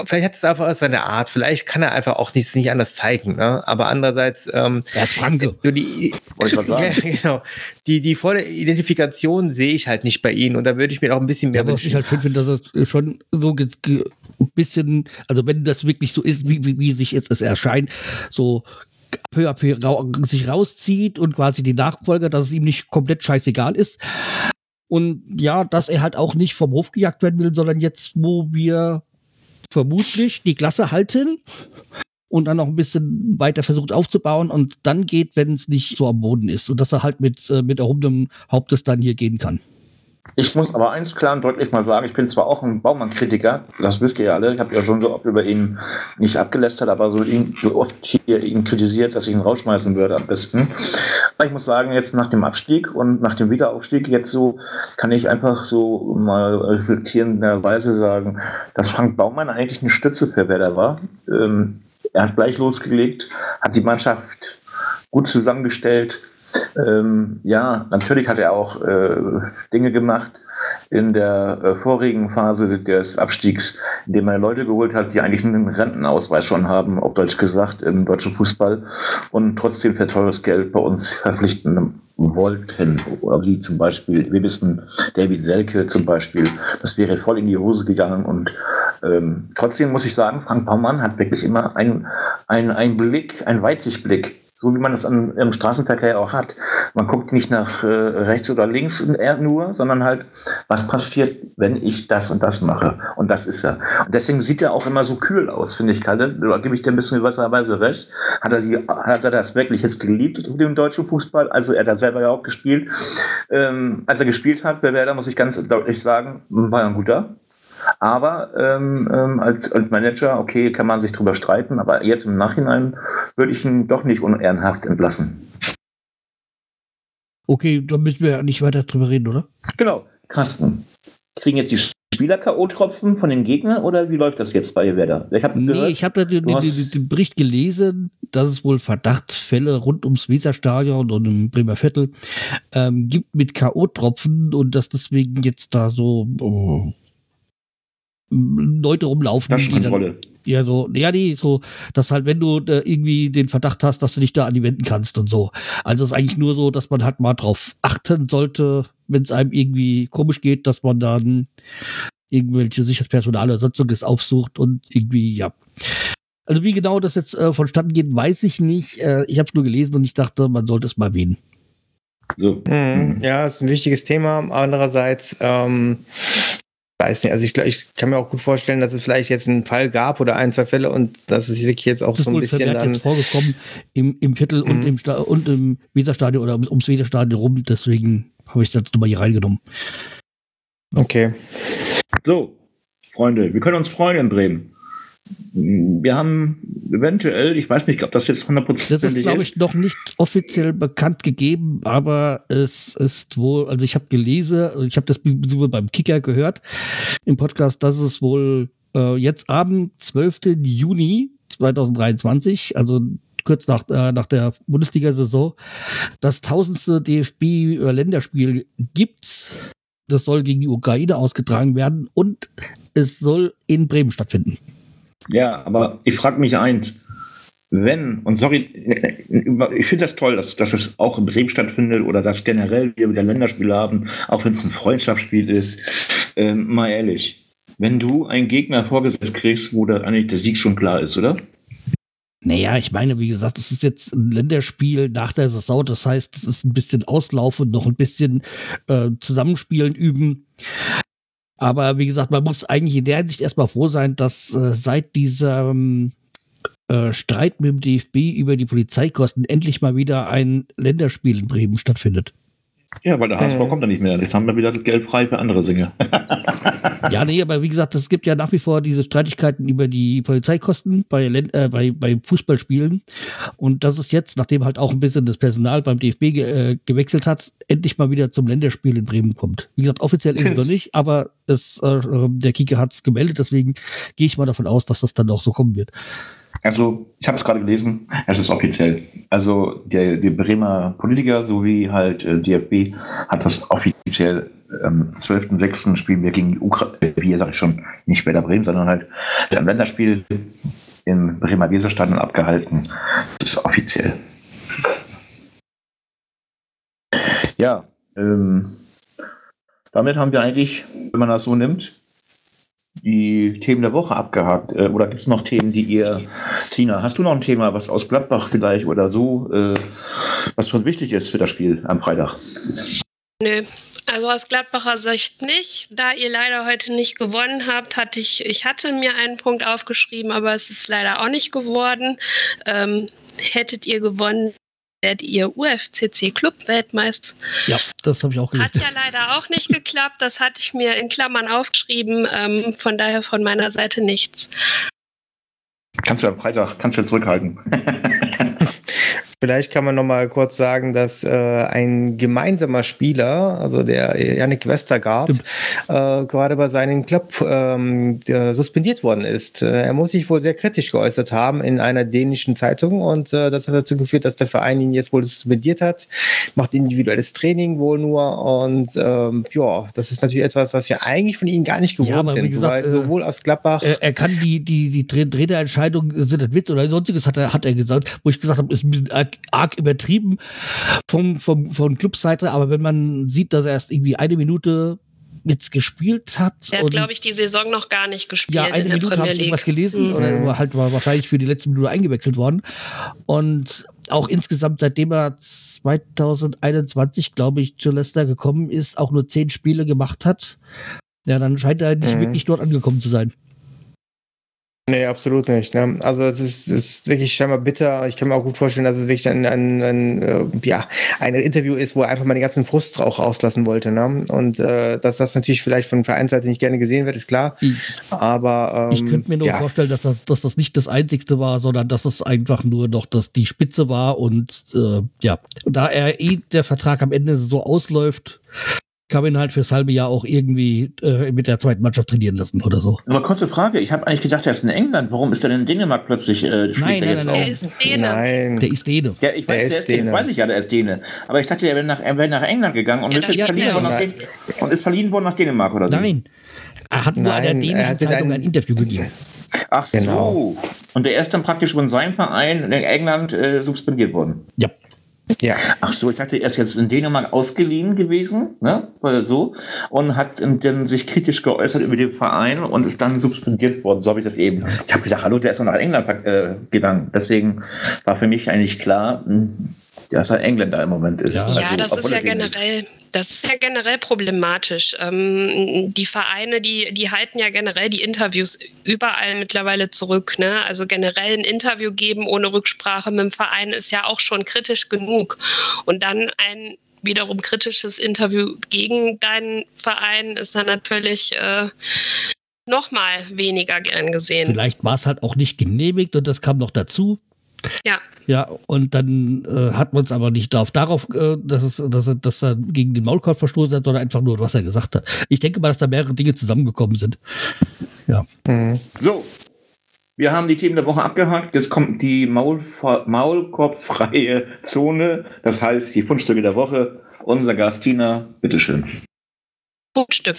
vielleicht hat es einfach seine Art, vielleicht kann er einfach auch nichts nicht anders zeigen, ne? aber andererseits ähm, Er ist Franke. so die, Wollte ich sagen. ja, genau. Die, die volle Identifikation sehe ich halt nicht bei ihnen und da würde ich mir auch ein bisschen mehr Ja, aber was ich wünschen. halt schön finde, dass es schon so ein bisschen, also wenn das wirklich so ist, wie, wie, wie sich jetzt es erscheint, so peu à peu rau sich rauszieht und quasi die Nachfolger, dass es ihm nicht komplett scheißegal ist. Und ja, dass er halt auch nicht vom Hof gejagt werden will, sondern jetzt, wo wir vermutlich die Klasse halten und dann noch ein bisschen weiter versucht aufzubauen und dann geht, wenn es nicht so am Boden ist. Und dass er halt mit, äh, mit erhobenem Hauptes dann hier gehen kann. Ich muss aber eins klar und deutlich mal sagen, ich bin zwar auch ein Baumann-Kritiker, das wisst ihr ja alle, ich habe ja schon so oft über ihn nicht abgelästert, aber so, ihn, so oft hier ihn kritisiert, dass ich ihn rausschmeißen würde am besten. Aber ich muss sagen, jetzt nach dem Abstieg und nach dem Wiederaufstieg, jetzt so kann ich einfach so mal reflektierenderweise sagen, dass Frank Baumann eigentlich eine Stütze für Werder war. Ähm, er hat gleich losgelegt, hat die Mannschaft gut zusammengestellt, ähm, ja, natürlich hat er auch äh, Dinge gemacht in der äh, vorigen Phase des Abstiegs, indem er Leute geholt hat, die eigentlich einen Rentenausweis schon haben, auf Deutsch gesagt, im deutschen Fußball und trotzdem für teures Geld bei uns verpflichten wollten. Oder wie zum Beispiel, wir wissen, David Selke zum Beispiel, das wäre voll in die Hose gegangen und ähm, trotzdem muss ich sagen, Frank Baumann hat wirklich immer einen ein Blick, einen Weitsichtblick so wie man das am, im Straßenverkehr auch hat. Man guckt nicht nach äh, rechts oder links nur, sondern halt, was passiert, wenn ich das und das mache. Und das ist er. Und deswegen sieht er auch immer so kühl aus, finde ich, Kalle. Da gebe ich dir ein bisschen gewisserweise recht. Hat er, die, hat er das wirklich jetzt geliebt, den deutschen Fußball? Also er hat da selber ja auch gespielt. Ähm, als er gespielt hat bei Werder, muss ich ganz deutlich sagen, war ein guter. Aber ähm, ähm, als, als Manager, okay, kann man sich drüber streiten, aber jetzt im Nachhinein würde ich ihn doch nicht unehrenhaft entlassen. Okay, da müssen wir ja nicht weiter drüber reden, oder? Genau. Carsten, kriegen jetzt die Spieler K.O.-Tropfen von den Gegnern oder wie läuft das jetzt bei Werder? Ich hab nee, ich habe den, den, den, Bericht gelesen, dass es wohl Verdachtsfälle rund ums Weserstadion und im Bremer Viertel ähm, gibt mit K.O.-Tropfen und dass deswegen jetzt da so oh, Leute rumlaufen. Die dann, ja, so, ja, die, so, dass halt, wenn du äh, irgendwie den Verdacht hast, dass du dich da an die wenden kannst und so. Also es ist eigentlich nur so, dass man halt mal drauf achten sollte, wenn es einem irgendwie komisch geht, dass man dann irgendwelche Sicherheitspersonal oder sonstiges aufsucht und irgendwie, ja. Also wie genau das jetzt äh, vonstatten geht, weiß ich nicht. Äh, ich habe es nur gelesen und ich dachte, man sollte es mal erwähnen. So. Mhm, ja, ist ein wichtiges Thema. Andererseits ähm, weiß nicht, also ich, ich kann mir auch gut vorstellen, dass es vielleicht jetzt einen Fall gab oder ein, zwei Fälle und dass es wirklich jetzt auch das so ein bisschen dann jetzt vorgekommen im, im Viertel mhm. und im Sta und im Weserstadion oder ums Weserstadion rum, deswegen habe ich das nochmal hier reingenommen. Okay. So, Freunde, wir können uns freuen in Bremen. Wir haben eventuell, ich weiß nicht, ob das jetzt 100% ist. Das ist, glaube ich, noch nicht offiziell bekannt gegeben, aber es ist wohl, also ich habe gelesen, ich habe das sowohl beim Kicker gehört im Podcast, dass es wohl äh, jetzt Abend, 12. Juni 2023, also kurz nach, äh, nach der Bundesliga-Saison, das tausendste DFB-Länderspiel gibt. Das soll gegen die Ukraine ausgetragen werden und es soll in Bremen stattfinden. Ja, aber ich frage mich eins. Wenn, und sorry, ich finde das toll, dass, dass es auch in Bremen stattfindet oder dass generell wir wieder Länderspiele haben, auch wenn es ein Freundschaftsspiel ist. Ähm, mal ehrlich, wenn du einen Gegner vorgesetzt kriegst, wo da eigentlich der Sieg schon klar ist, oder? Naja, ich meine, wie gesagt, es ist jetzt ein Länderspiel nach der Saison. Das heißt, es ist ein bisschen Auslaufen, noch ein bisschen äh, Zusammenspielen üben. Aber wie gesagt, man muss eigentlich in der Hinsicht erstmal froh sein, dass äh, seit diesem äh, Streit mit dem DFB über die Polizeikosten endlich mal wieder ein Länderspiel in Bremen stattfindet. Ja, weil der HSV äh. kommt da nicht mehr. Jetzt haben wir wieder Geld frei für andere Dinge. ja, nee, aber wie gesagt, es gibt ja nach wie vor diese Streitigkeiten über die Polizeikosten bei, äh, bei, bei Fußballspielen. Und das ist jetzt, nachdem halt auch ein bisschen das Personal beim DFB ge äh, gewechselt hat, endlich mal wieder zum Länderspiel in Bremen kommt. Wie gesagt, offiziell ist es noch nicht, aber es, äh, der Kicker hat es gemeldet, deswegen gehe ich mal davon aus, dass das dann auch so kommen wird. Also, ich habe es gerade gelesen, es ist offiziell. Also, der, der Bremer Politiker sowie halt äh, DFB hat das offiziell am 12.06. spielen wir gegen die Ukraine, wie sage ich schon, nicht Werder Bremen, sondern halt ein Länderspiel im Bremer Weserstadion abgehalten. Das ist offiziell. Ja, ähm, damit haben wir eigentlich, wenn man das so nimmt, die Themen der Woche abgehakt. Äh, oder gibt es noch Themen, die ihr, Tina, hast du noch ein Thema, was aus Gladbach vielleicht oder so, äh, was wichtig ist für das Spiel am Freitag? Nö, also aus Gladbacher Sicht nicht. Da ihr leider heute nicht gewonnen habt, hatte ich, ich hatte mir einen Punkt aufgeschrieben, aber es ist leider auch nicht geworden. Ähm, hättet ihr gewonnen, werdet ihr UFCC Club Weltmeister. Ja, das habe ich auch gelesen. Hat ja leider auch nicht geklappt. Das hatte ich mir in Klammern aufgeschrieben. Ähm, von daher von meiner Seite nichts. Kannst du am Freitag, kannst du zurückhalten. Vielleicht kann man noch mal kurz sagen, dass äh, ein gemeinsamer Spieler, also der Yannick Westergaard, äh, gerade bei seinem Club ähm, suspendiert worden ist. Äh, er muss sich wohl sehr kritisch geäußert haben in einer dänischen Zeitung und äh, das hat dazu geführt, dass der Verein ihn jetzt wohl suspendiert hat, macht individuelles Training wohl nur und ähm, ja, das ist natürlich etwas, was wir eigentlich von ihm gar nicht gewohnt ja, sind, gesagt, sowohl aus Gladbach. Er, kann die, die, die Trainerentscheidung, sind das Witz oder sonstiges, hat er, hat er gesagt, wo ich gesagt habe, ist ein bisschen arg übertrieben vom, vom, von Clubseite, aber wenn man sieht, dass er erst irgendwie eine Minute jetzt gespielt hat. Der hat, glaube ich, die Saison noch gar nicht gespielt. Ja, eine Minute habe ich irgendwas gelesen mhm. oder halt war wahrscheinlich für die letzte Minute eingewechselt worden. Und auch insgesamt, seitdem er 2021, glaube ich, zu Leicester gekommen ist, auch nur zehn Spiele gemacht hat. Ja, dann scheint er nicht mhm. wirklich dort angekommen zu sein. Nee, absolut nicht. Ne? Also es ist, ist wirklich scheinbar bitter. Ich kann mir auch gut vorstellen, dass es wirklich ein, ein, ein, äh, ja, ein Interview ist, wo er einfach mal den ganzen Frust auch rauslassen wollte. Ne? Und äh, dass das natürlich vielleicht von Vereinsseite nicht gerne gesehen wird, ist klar. Ich, Aber ähm, ich könnte mir nur ja. vorstellen, dass das, dass das nicht das Einzigste war, sondern dass es einfach nur noch dass die Spitze war. Und äh, ja, da er eh der Vertrag am Ende so ausläuft, kann man halt fürs halbe Jahr auch irgendwie äh, mit der zweiten Mannschaft trainieren lassen oder so. Aber kurze Frage, ich habe eigentlich gedacht, er ist in England. Warum ist er denn in Dänemark plötzlich? Äh, nein, nein, nein, nein. Er ist Däne. Nein. Der ist Däne. Ja, ich weiß, der, der ist Däne. Das weiß ich ja, der ist Däne. Aber ich dachte, er wäre nach, wär nach England gegangen und, ja, ist verliehen worden nach und ist verliehen worden nach Dänemark oder so. Nein. Er hat nur einer dänischen Zeitung ein, ein Interview gegeben. Ach so. Genau. Und der ist dann praktisch von seinem Verein in England äh, suspendiert worden. Ja. Ja. Ach so, ich dachte, er ist jetzt in Dänemark ausgeliehen gewesen, ne? so, und hat dann sich kritisch geäußert über den Verein und ist dann suspendiert worden. So habe ich das eben. Ich habe gedacht, hallo, der ist noch nach England äh, gegangen. Deswegen war für mich eigentlich klar, hm, dass er Engländer im Moment ist. Ja, also, ja das ist ja generell, ist. das ist ja generell problematisch. Ähm, die Vereine, die, die halten ja generell die Interviews überall mittlerweile zurück. Ne? Also generell ein Interview geben ohne Rücksprache mit dem Verein ist ja auch schon kritisch genug. Und dann ein wiederum kritisches Interview gegen deinen Verein ist dann natürlich äh, noch mal weniger gern gesehen. Vielleicht war es halt auch nicht genehmigt und das kam noch dazu. Ja. Ja, und dann äh, hat man es aber nicht darauf, darauf äh, dass, es, dass, er, dass er gegen den Maulkorb verstoßen hat, sondern einfach nur, was er gesagt hat. Ich denke mal, dass da mehrere Dinge zusammengekommen sind. Ja. Mhm. So, wir haben die Themen der Woche abgehakt. Jetzt kommt die Maul Maulkorbfreie Zone. Das heißt, die Fundstücke der Woche. Unser Gast Tina, bitteschön. Fundstück.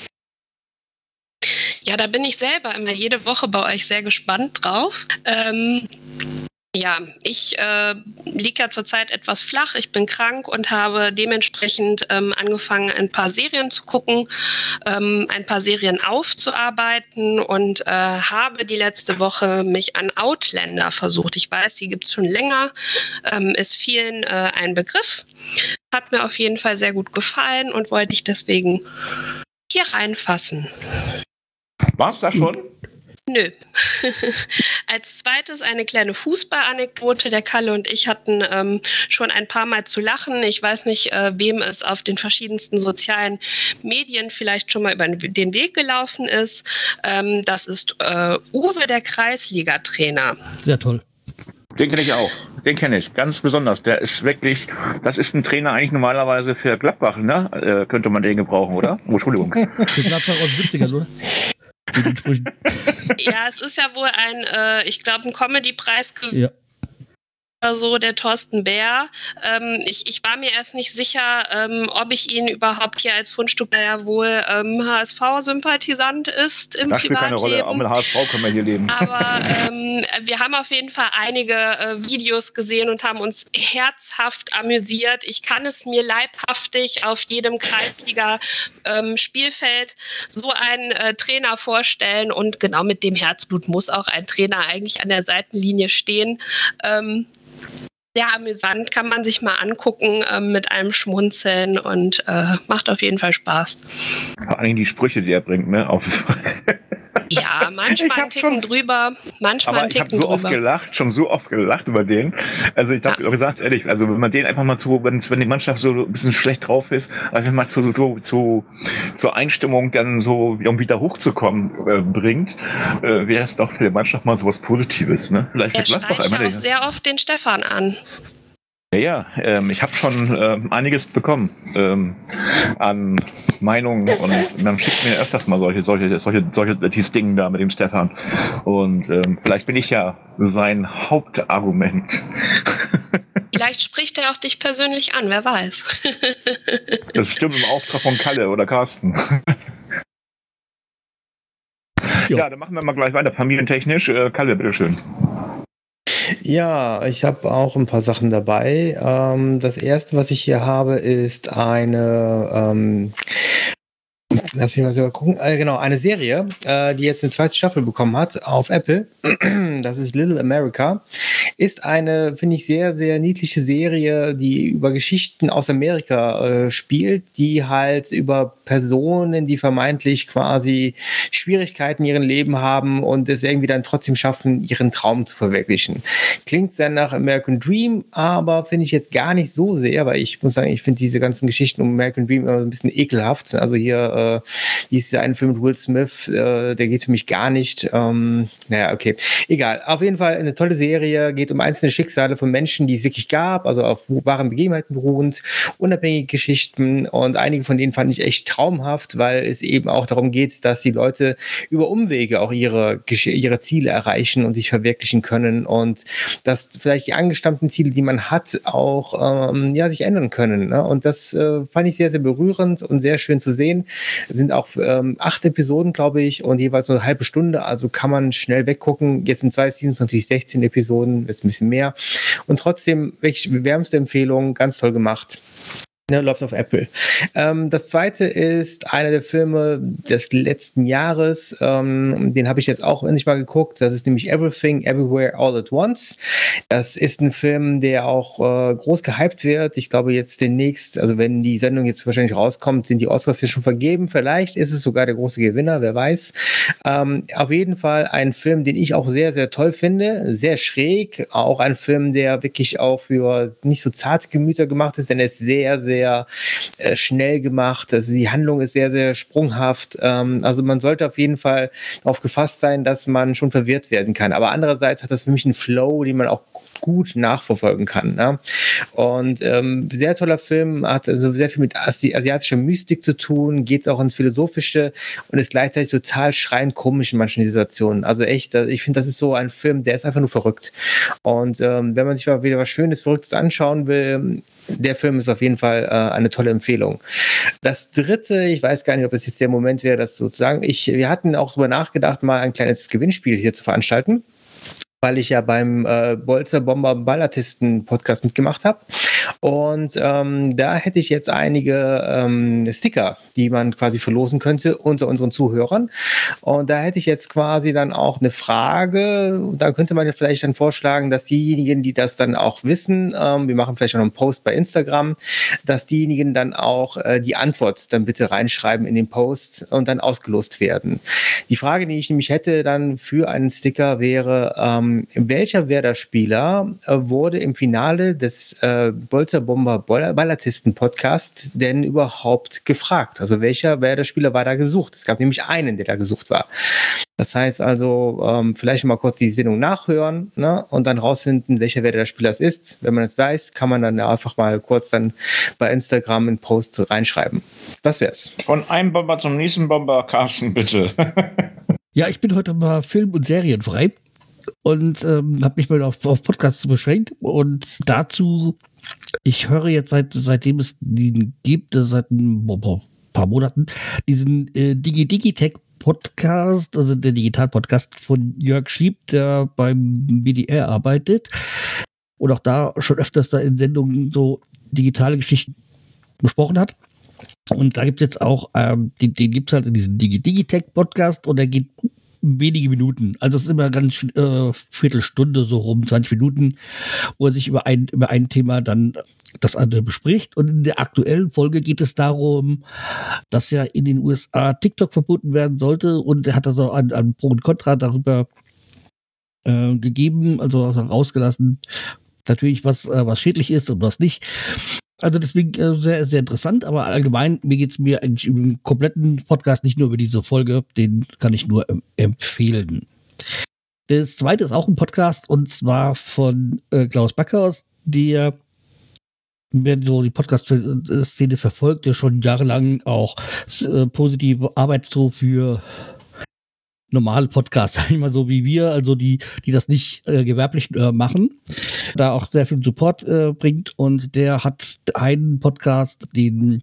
Ja, da bin ich selber immer jede Woche bei euch sehr gespannt drauf. Ähm, ja, ich äh, liege ja zurzeit etwas flach. Ich bin krank und habe dementsprechend ähm, angefangen, ein paar Serien zu gucken, ähm, ein paar Serien aufzuarbeiten und äh, habe die letzte Woche mich an Outlander versucht. Ich weiß, die gibt es schon länger, ähm, ist vielen äh, ein Begriff. Hat mir auf jeden Fall sehr gut gefallen und wollte ich deswegen hier reinfassen. War's da schon? Nö. Als zweites eine kleine Fußballanekdote. Der Kalle und ich hatten ähm, schon ein paar Mal zu lachen. Ich weiß nicht, äh, wem es auf den verschiedensten sozialen Medien vielleicht schon mal über den Weg gelaufen ist. Ähm, das ist äh, Uwe, der Kreisliga-Trainer. Sehr toll. Den kenne ich auch. Den kenne ich ganz besonders. Der ist wirklich, das ist ein Trainer eigentlich normalerweise für Gladbach, ne? Äh, könnte man den gebrauchen, oder? Oh, Entschuldigung. Für Gladbach aus den 70ern, oder? Ja, es ist ja wohl ein, äh, ich glaube, ein Comedy-Preis ja so, der Thorsten Bär. Ähm, ich, ich war mir erst nicht sicher, ähm, ob ich ihn überhaupt hier als Fundstück, der ja wohl ähm, HSV-Sympathisant ist im das spielt keine Rolle, auch mit HSV können wir hier leben. Aber ähm, wir haben auf jeden Fall einige äh, Videos gesehen und haben uns herzhaft amüsiert. Ich kann es mir leibhaftig auf jedem Kreisliga-Spielfeld ähm, so einen äh, Trainer vorstellen und genau mit dem Herzblut muss auch ein Trainer eigentlich an der Seitenlinie stehen. Ähm, sehr amüsant, kann man sich mal angucken äh, mit einem Schmunzeln und äh, macht auf jeden Fall Spaß. Vor allem die Sprüche, die er bringt, ne? Auf Ja, manchmal ein Ticken schon, drüber, manchmal aber ein Ticken ich habe so oft gelacht, schon so oft gelacht über den. Also ich habe ja. gesagt, ehrlich, also wenn man den einfach mal zu, wenn, wenn die Mannschaft so ein bisschen schlecht drauf ist, einfach mal zu, so, zu, zur Einstimmung dann so, um wieder hochzukommen, äh, bringt, äh, wäre es doch für die Mannschaft mal so was Positives. Ne? Vielleicht er schreit ja auch sehr oft den Stefan an. Ja, ähm, ich habe schon ähm, einiges bekommen ähm, an Meinungen und man schickt mir öfters mal solche, solche, solche, solche dieses Ding da mit dem Stefan. Und ähm, vielleicht bin ich ja sein Hauptargument. Vielleicht spricht er auch dich persönlich an, wer weiß. das stimmt im Auftrag von Kalle oder Carsten. Ja, dann machen wir mal gleich weiter. Familientechnisch. Äh, Kalle, bitteschön. Ja, ich habe auch ein paar Sachen dabei. Ähm, das erste, was ich hier habe, ist eine ähm, lass mich mal so gucken. Äh, genau, eine Serie, äh, die jetzt eine zweite Staffel bekommen hat auf Apple. das ist Little America. Ist eine, finde ich, sehr, sehr niedliche Serie, die über Geschichten aus Amerika äh, spielt, die halt über Personen, die vermeintlich quasi Schwierigkeiten in ihrem Leben haben und es irgendwie dann trotzdem schaffen, ihren Traum zu verwirklichen. Klingt sehr nach American Dream, aber finde ich jetzt gar nicht so sehr, weil ich muss sagen, ich finde diese ganzen Geschichten um American Dream immer ein bisschen ekelhaft. Also hier, äh, wie ist dieser eine Film mit Will Smith, äh, der geht für mich gar nicht. Ähm, naja, okay. Egal. Auf jeden Fall eine tolle Serie, geht um einzelne Schicksale von Menschen, die es wirklich gab, also auf wahren Begebenheiten beruhend, unabhängige Geschichten und einige von denen fand ich echt traumhaft, weil es eben auch darum geht, dass die Leute über Umwege auch ihre, ihre Ziele erreichen und sich verwirklichen können und dass vielleicht die angestammten Ziele, die man hat, auch ähm, ja, sich ändern können. Ne? Und das äh, fand ich sehr, sehr berührend und sehr schön zu sehen. Sind auch ähm, acht Episoden, glaube ich, und jeweils nur eine halbe Stunde, also kann man schnell weggucken. Jetzt in zwei Seasons natürlich 16 Episoden, ist ein bisschen mehr. Und trotzdem wirklich wärmste Empfehlung, ganz toll gemacht. Ne, läuft auf Apple. Ähm, das zweite ist einer der Filme des letzten Jahres. Ähm, den habe ich jetzt auch endlich mal geguckt. Das ist nämlich Everything, Everywhere, All at Once. Das ist ein Film, der auch äh, groß gehypt wird. Ich glaube jetzt demnächst, also wenn die Sendung jetzt wahrscheinlich rauskommt, sind die Oscars hier schon vergeben. Vielleicht ist es sogar der große Gewinner, wer weiß. Ähm, auf jeden Fall ein Film, den ich auch sehr, sehr toll finde. Sehr schräg. Auch ein Film, der wirklich auch für nicht so zarte Gemüter gemacht ist, denn er ist sehr, sehr sehr äh, schnell gemacht. Also die Handlung ist sehr, sehr sprunghaft. Ähm, also man sollte auf jeden Fall darauf gefasst sein, dass man schon verwirrt werden kann. Aber andererseits hat das für mich einen Flow, den man auch gut nachverfolgen kann. Ne? Und ähm, sehr toller Film, hat also sehr viel mit Asi asiatischer Mystik zu tun, geht auch ins Philosophische und ist gleichzeitig total schreiend komisch in manchen Situationen. Also echt, ich finde, das ist so ein Film, der ist einfach nur verrückt. Und ähm, wenn man sich mal wieder was Schönes, Verrücktes anschauen will, der Film ist auf jeden Fall äh, eine tolle Empfehlung. Das dritte, ich weiß gar nicht, ob es jetzt der Moment wäre, das sozusagen, ich, wir hatten auch darüber nachgedacht, mal ein kleines Gewinnspiel hier zu veranstalten weil ich ja beim äh, Bolzer Bomber Ballatisten Podcast mitgemacht habe. Und ähm, da hätte ich jetzt einige ähm, Sticker, die man quasi verlosen könnte unter unseren Zuhörern. Und da hätte ich jetzt quasi dann auch eine Frage. Da könnte man ja vielleicht dann vorschlagen, dass diejenigen, die das dann auch wissen, ähm, wir machen vielleicht noch einen Post bei Instagram, dass diejenigen dann auch äh, die Antwort dann bitte reinschreiben in den Post und dann ausgelost werden. Die Frage, die ich nämlich hätte dann für einen Sticker wäre, ähm, welcher Werder-Spieler äh, wurde im Finale des äh, Bolzer Bomber Ballatisten Podcasts denn überhaupt gefragt? Also welcher Werder-Spieler war da gesucht? Es gab nämlich einen, der da gesucht war. Das heißt also, ähm, vielleicht mal kurz die Sendung nachhören ne, und dann rausfinden, welcher Werder-Spieler es ist. Wenn man es weiß, kann man dann einfach mal kurz dann bei Instagram einen Post reinschreiben. Das wär's. Von einem Bomber zum nächsten Bomber, Carsten, bitte. ja, ich bin heute mal film- und serienfrei und ähm, habe mich mal auf, auf Podcasts beschränkt. Und dazu, ich höre jetzt seit seitdem es den gibt, seit ein paar Monaten, diesen äh, Digi Digitech Podcast, also der Digital-Podcast von Jörg Schieb, der beim BDR arbeitet und auch da schon öfters da in Sendungen so digitale Geschichten besprochen hat. Und da gibt es jetzt auch, ähm, den, den gibt es halt in diesem Digi-Digitech-Podcast und der geht wenige Minuten. Also es ist immer ganz äh, Viertelstunde, so rum, 20 Minuten, wo er sich über ein, über ein Thema dann das andere bespricht. Und in der aktuellen Folge geht es darum, dass ja in den USA TikTok verboten werden sollte. Und er hat also ein, ein Pro und Contra darüber äh, gegeben, also rausgelassen, natürlich was, äh, was schädlich ist und was nicht. Also deswegen äh, sehr, sehr interessant, aber allgemein, mir geht es mir eigentlich im kompletten Podcast nicht nur über diese Folge, den kann ich nur ähm, empfehlen. Das zweite ist auch ein Podcast und zwar von äh, Klaus Backhaus, der wer so die Podcast-Szene verfolgt, der schon jahrelang auch äh, positive Arbeit so für normale Podcasts, sag ich mal so wie wir, also die, die das nicht äh, gewerblich äh, machen, da auch sehr viel Support äh, bringt und der hat einen Podcast, den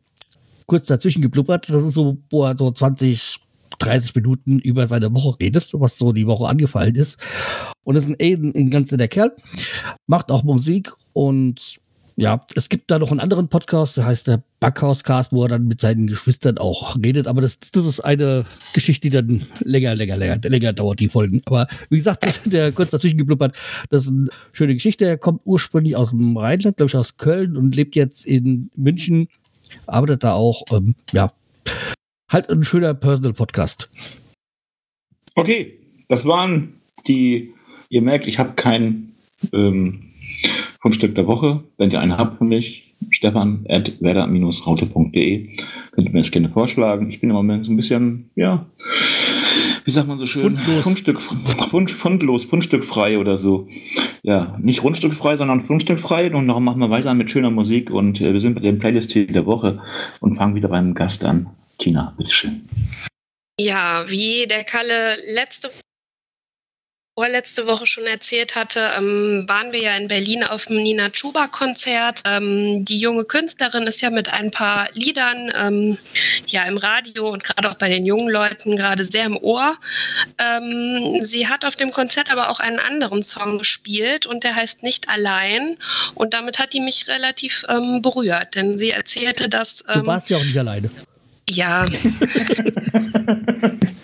kurz dazwischen geblubbert, das ist so, wo er so 20, 30 Minuten über seine Woche redet, was so die Woche angefallen ist. Und ist ein, ein, ein ganz netter Kerl, macht auch Musik und ja, es gibt da noch einen anderen Podcast, der heißt der Backhauscast, wo er dann mit seinen Geschwistern auch redet. Aber das, das ist eine Geschichte, die dann länger, länger, länger, länger dauert, die Folgen. Aber wie gesagt, das, der kurz dazwischen geblubbert, das ist eine schöne Geschichte. Er kommt ursprünglich aus dem Rheinland, glaube ich, aus Köln und lebt jetzt in München, arbeitet da auch, ähm, ja, halt ein schöner Personal Podcast. Okay, das waren die, ihr merkt, ich habe kein ähm, Fundstück der Woche. Wenn ihr einen habt für mich, stefan at werder-raute.de könnt ihr mir das gerne vorschlagen. Ich bin im Moment so ein bisschen, ja, wie sagt man so schön? Fundlos. Fundstück, Fund, fundlos, fundstückfrei oder so. Ja, nicht rundstückfrei, sondern fundstückfrei. Und darum machen wir weiter mit schöner Musik und äh, wir sind bei dem Playlist-Titel der Woche und fangen wieder beim Gast an. Tina, bitteschön. Ja, wie der Kalle letzte vorletzte Woche schon erzählt hatte, ähm, waren wir ja in Berlin auf dem Nina Chuba Konzert. Ähm, die junge Künstlerin ist ja mit ein paar Liedern ähm, ja im Radio und gerade auch bei den jungen Leuten gerade sehr im Ohr. Ähm, sie hat auf dem Konzert aber auch einen anderen Song gespielt und der heißt Nicht allein und damit hat die mich relativ ähm, berührt, denn sie erzählte, dass Du ähm, warst ja auch nicht alleine. Ja.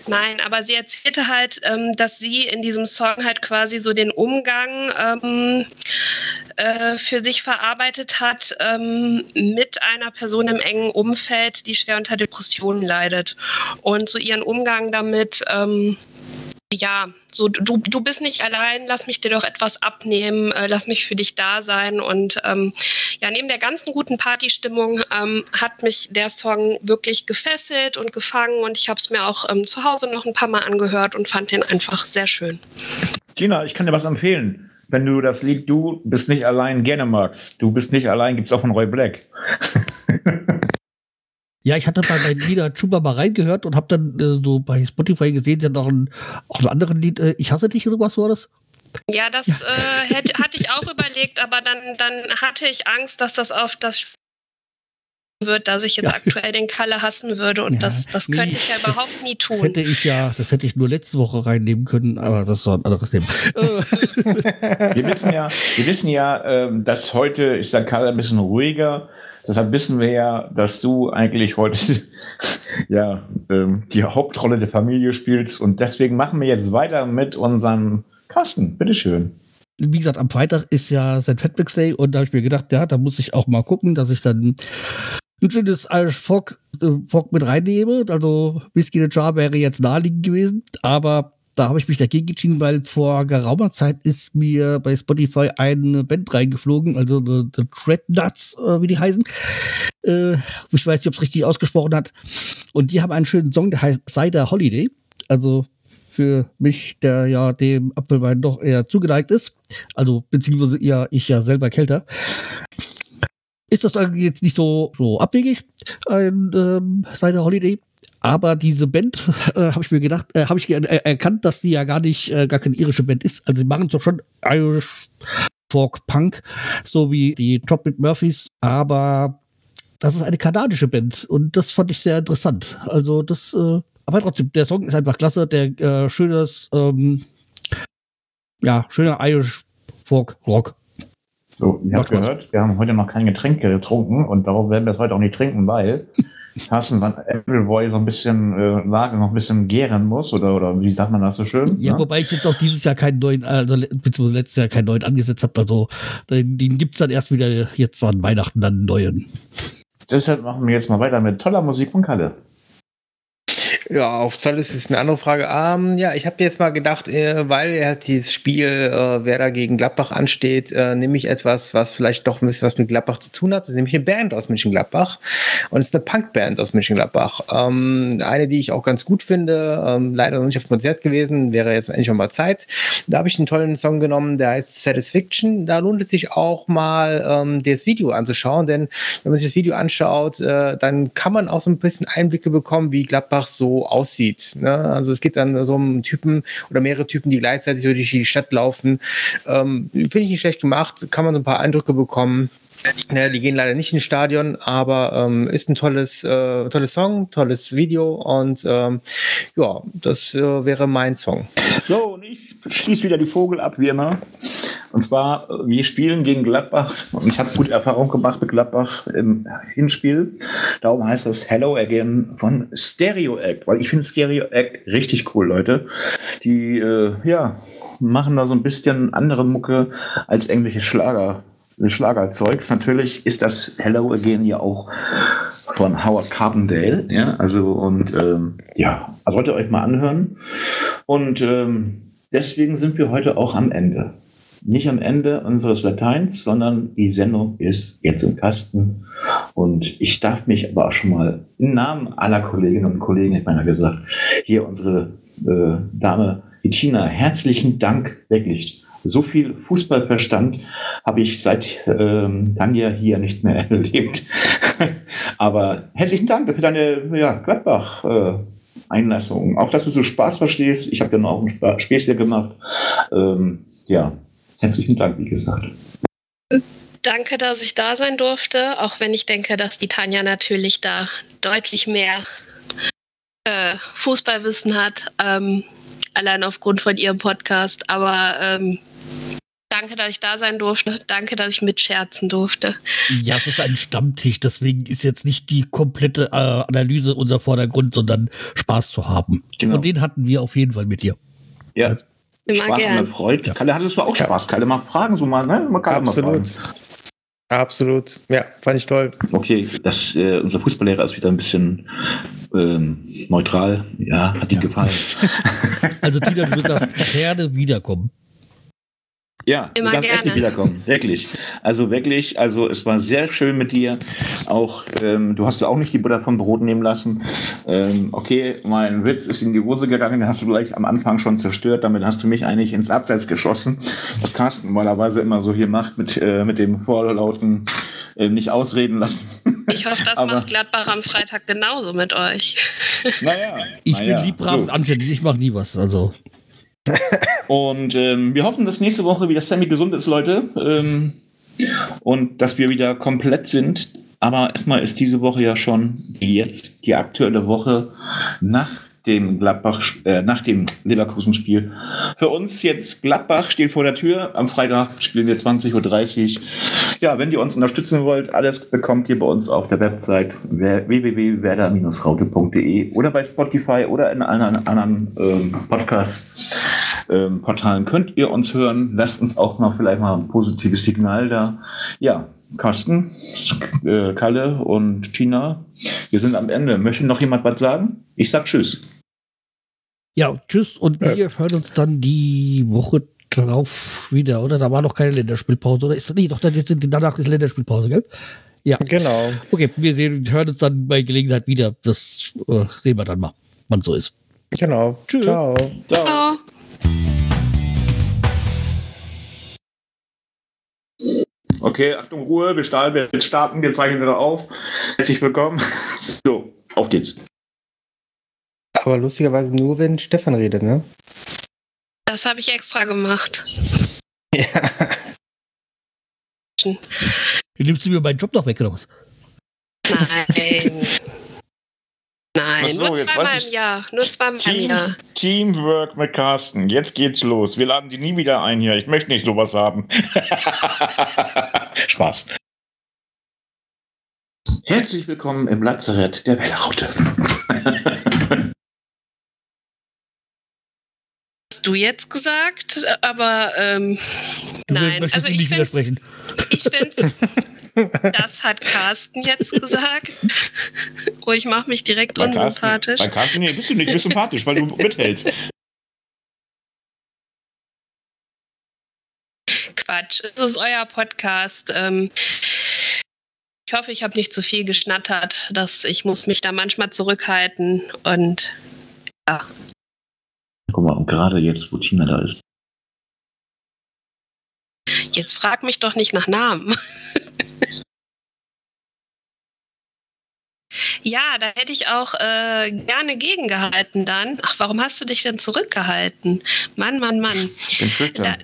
Nein, aber sie erzählte halt, ähm, dass sie in diesem Song halt quasi so den Umgang ähm, äh, für sich verarbeitet hat ähm, mit einer Person im engen Umfeld, die schwer unter Depressionen leidet. Und so ihren Umgang damit, ähm, ja, so du, du bist nicht allein, lass mich dir doch etwas abnehmen, äh, lass mich für dich da sein. Und ähm, ja, neben der ganzen guten Partystimmung ähm, hat mich der Song wirklich gefesselt und gefangen und ich habe es mir auch ähm, zu Hause noch ein paar Mal angehört und fand den einfach sehr schön. Tina, ich kann dir was empfehlen. Wenn du das Lied Du bist nicht allein gerne magst, du bist nicht allein, gibt es auch von Roy Black. Ja, ich hatte bei meinem Lieder Chuba mal reingehört und habe dann äh, so bei Spotify gesehen, der noch ein, auch ein anderes Lied, äh, Ich hasse dich oder was war das? Ja, das äh, hätte, hatte ich auch überlegt, aber dann, dann hatte ich Angst, dass das auf das Spiel wird, dass ich jetzt Ja. aktuell den Kalle hassen würde und Ja, das, das nee, könnte ich ja das- überhaupt nie Das tun. hätte ich ja, das hätte ich nur letzte Woche reinnehmen können, aber das war ein anderes Thema. Wir wissen ja, wir wissen ja, ähm, dass heute ist der Karl ein bisschen ruhiger. Deshalb wissen wir ja, dass du eigentlich heute ja ähm, die Hauptrolle der Familie spielst. Und deswegen machen wir jetzt weiter mit unserem Carsten. Bitteschön. wie gesagt, am Freitag ist ja St. Patrick's Day und da habe ich mir gedacht, ja, da muss ich auch mal gucken, dass ich dann ein schönes Irish Folk, äh, Folk mit reinnehme. Also Whiskey the Jar wäre jetzt naheliegend gewesen, aber da habe ich mich dagegen entschieden, weil vor geraumer Zeit ist mir bei Spotify eine Band reingeflogen, also The, the Dreadnuts, äh, wie die heißen. Äh, ich weiß nicht, ob es richtig ausgesprochen hat. Und die haben einen schönen Song, der heißt Cider Holiday. Also für mich, der ja dem Apfelwein doch eher zugeneigt ist, also beziehungsweise ja, ich ja selber kälter, ist das eigentlich jetzt nicht so, so abwegig, ein ähm, Cider Holiday. Aber diese Band, äh, habe ich mir gedacht, äh, habe ich erkannt, dass die ja gar nicht, äh, gar keine irische Band ist. Also sie machen doch schon Irish Folk Punk, so wie die Tropic Murphys, aber das ist eine kanadische Band und das fand ich sehr interessant. Also das, äh, aber trotzdem, der Song ist einfach klasse, der äh, schönes, ähm, ja, schöner Irish Folk Rock. So, ihr habt gehört, wir haben heute noch kein Getränk getrunken und darauf werden wir es heute auch nicht trinken, weil Carsten Van Appleboy so ein bisschen äh, Lage noch ein bisschen gären muss oder, oder wie sagt man das so schön? Ja, ne? wobei ich jetzt auch dieses Jahr keinen neuen, also beziehungsweise letztes Jahr keinen neuen angesetzt habe. Also den, den gibt's dann erst wieder jetzt an Weihnachten dann einen neuen. Deshalb machen wir jetzt mal weiter mit toller Musik von Kalle. Ja, auf Zoll ist es eine andere Frage. Ähm, ja, ich habe jetzt mal gedacht, äh, weil er dieses Spiel äh, Werder gegen Gladbach ansteht, äh, nehme ich etwas, was vielleicht doch ein bisschen was mit Gladbach zu tun hat. Das ist nämlich eine Band aus München-Gladbach und es ist eine Punkband aus München-Gladbach. Ähm, eine, die ich auch ganz gut finde, ähm, leider noch nicht auf dem Konzert gewesen, wäre jetzt endlich mal Zeit. Da habe ich einen tollen Song genommen, der heißt Satisfaction. Da lohnt es sich auch mal, ähm, das Video anzuschauen, denn wenn man sich das Video anschaut, äh, dann kann man auch so ein bisschen Einblicke bekommen, wie Gladbach so aussieht. Ne? Also es geht dann so um Typen oder mehrere Typen, die gleichzeitig durch die Stadt laufen. Ähm, Finde ich nicht schlecht gemacht, kann man so ein paar Eindrücke bekommen. Ja, die gehen leider nicht ins Stadion, aber ähm, ist ein tolles, äh, tolles Song, tolles Video und ähm, ja, das äh, wäre mein Song. So, und ich schließe wieder die Vogel ab, wie immer. Und zwar, wir spielen gegen Gladbach und ich habe gute Erfahrung gemacht mit Gladbach im Hinspiel. Darum heißt das Hello Again von Stereo Act, weil ich finde Stereo Act richtig cool, Leute. Die, äh, ja, machen da so ein bisschen andere Mucke als englische Schlager. Schlagerzeugs. Natürlich ist das Hello Again ja auch von Howard Carpendale, ja, also und ähm, ja, also solltet ihr euch mal anhören. Und ähm, deswegen sind wir heute auch am Ende. Nicht am Ende unseres Lateins, sondern die Sendung ist jetzt im Kasten. Und ich darf mich aber auch schon mal im Namen aller Kolleginnen und Kollegen, ich meine gesagt, hier unsere äh, Dame Bettina, herzlichen Dank, wirklich. So viel Fußballverstand habe ich seit ähm, Tanja hier nicht mehr erlebt. aber herzlichen Dank für deine ja, Gladbach. Äh, Einlassung. Auch, dass du so Spaß verstehst. Ich habe ja noch auch ein Späßchen gemacht. Ähm, ja, herzlichen Dank, wie gesagt. Danke, dass ich da sein durfte, auch wenn ich denke, dass die Tanja natürlich da deutlich mehr äh, Fußballwissen hat, ähm, allein aufgrund von ihrem Podcast. Aber ähm, Danke, dass ich da sein durfte. Danke, dass ich mitscherzen durfte. Ja, es ist ein Stammtisch, deswegen ist jetzt nicht die komplette äh, Analyse unser Vordergrund, sondern Spaß zu haben. Genau. Und den hatten wir auf jeden Fall mit dir. Ja. Also, Spaß gern. und Freude. Ja. Kalle, hattest du auch Spaß? Kalle, mal fragen so mal, ne? Man kann Absolut. Absolut. Ja, fand ich toll. Okay, das, äh, unser Fußballlehrer ist wieder ein bisschen ähm, neutral. Ja, hat ihm ja. gefallen. Also, Tina, du wirst gerne wiederkommen. Ja, Immer du kannst gerne. wiederkommen. Wirklich. Also wirklich, also es war sehr schön mit dir. Auch, ähm, du hast ja auch nicht die Butter vom Brot nehmen lassen. Ähm, okay, mein Witz ist in die Hose gegangen, den hast du gleich am Anfang schon zerstört. Damit hast du mich eigentlich ins Abseits geschossen. Was Carsten normalerweise immer so hier macht mit, äh, mit dem vorlauten äh, nicht ausreden lassen. Ich hoffe, das Aber, macht Gladbach am Freitag genauso mit euch. Naja. Ich naja, bin lieb, brav so. und anständig. Ich mache nie was. Also. Und ähm, wir hoffen, dass nächste Woche wieder Sammy gesund ist, Leute. Ähm, und dass wir wieder komplett sind. Aber erstmal ist diese Woche ja schon jetzt die aktuelle Woche nach dem Gladbach, äh, nach dem Leverkusen-Spiel. Für uns jetzt Gladbach steht vor der Tür. Am Freitag spielen wir 20.30 Uhr. Ja, wenn ihr uns unterstützen wollt, alles bekommt ihr bei uns auf der Website www.werder-raute.de oder bei Spotify oder in allen anderen ähm, Podcast-Portalen ähm, könnt ihr uns hören. Lasst uns auch noch vielleicht mal ein positives Signal da. Ja, Carsten, äh, Kalle und Tina, wir sind am Ende. Möchte noch jemand was sagen? Ich sag Tschüss. Ja, tschüss und wir ja. hören uns dann die Woche drauf wieder, oder? Da war noch keine Länderspielpause, oder? Ist, nee, doch, dann danach ist Länderspielpause, gell? Ja. Genau. Okay, wir sehen, hören uns dann bei Gelegenheit wieder. Das äh, sehen wir dann mal, wann so ist. Genau. Tschüss. Ciao. Ciao. Okay, Achtung, Ruhe, wir starten, wir zeichnen wieder auf. Herzlich willkommen. So, auf geht's. Aber lustigerweise nur, wenn Stefan redet, ne? Das habe ich extra gemacht. Ja. Nimmst du mir meinen Job noch weg oder was? Nein. Nein, so, nur zweimal im Jahr. Nur zweimal Team, im Jahr. Teamwork mit Carsten. Jetzt geht's los. Wir laden die nie wieder ein hier. Ich möchte nicht sowas haben. Spaß. Herzlich willkommen im Lazarett der Wellraute. du jetzt gesagt, aber ähm, nein. Also ich finde ich finde das hat Carsten jetzt gesagt. Oh, ich mache mich direkt bei unsympathisch. Carsten, bei Carsten nee, bist du nicht, bist sympathisch, weil du mithältst. Quatsch, es ist euer Podcast. Ähm, ich hoffe, ich habe nicht zu viel geschnattert, dass ich muss mich da manchmal zurückhalten und ja, Guck mal, und gerade jetzt, wo Tina da ist. Jetzt frag mich doch nicht nach Namen. ja, da hätte ich auch äh, gerne gegengehalten dann. Ach, warum hast du dich denn zurückgehalten? Mann, Mann, Mann. Ich bin schüchtern.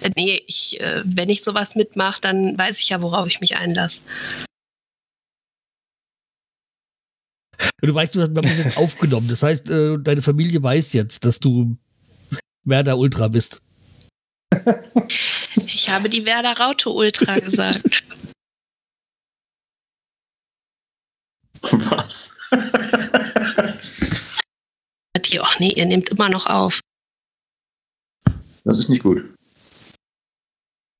Da, nee, ich, äh, wenn ich sowas mitmache, dann weiß ich ja, worauf ich mich einlasse. Du weißt, du hast das jetzt aufgenommen. Das heißt, äh, deine Familie weiß jetzt, dass du Werder Ultra bist. Ich habe die Werder Raute Ultra gesagt. Was? Die, ach nee, ihr nehmt immer noch auf. Das ist nicht gut.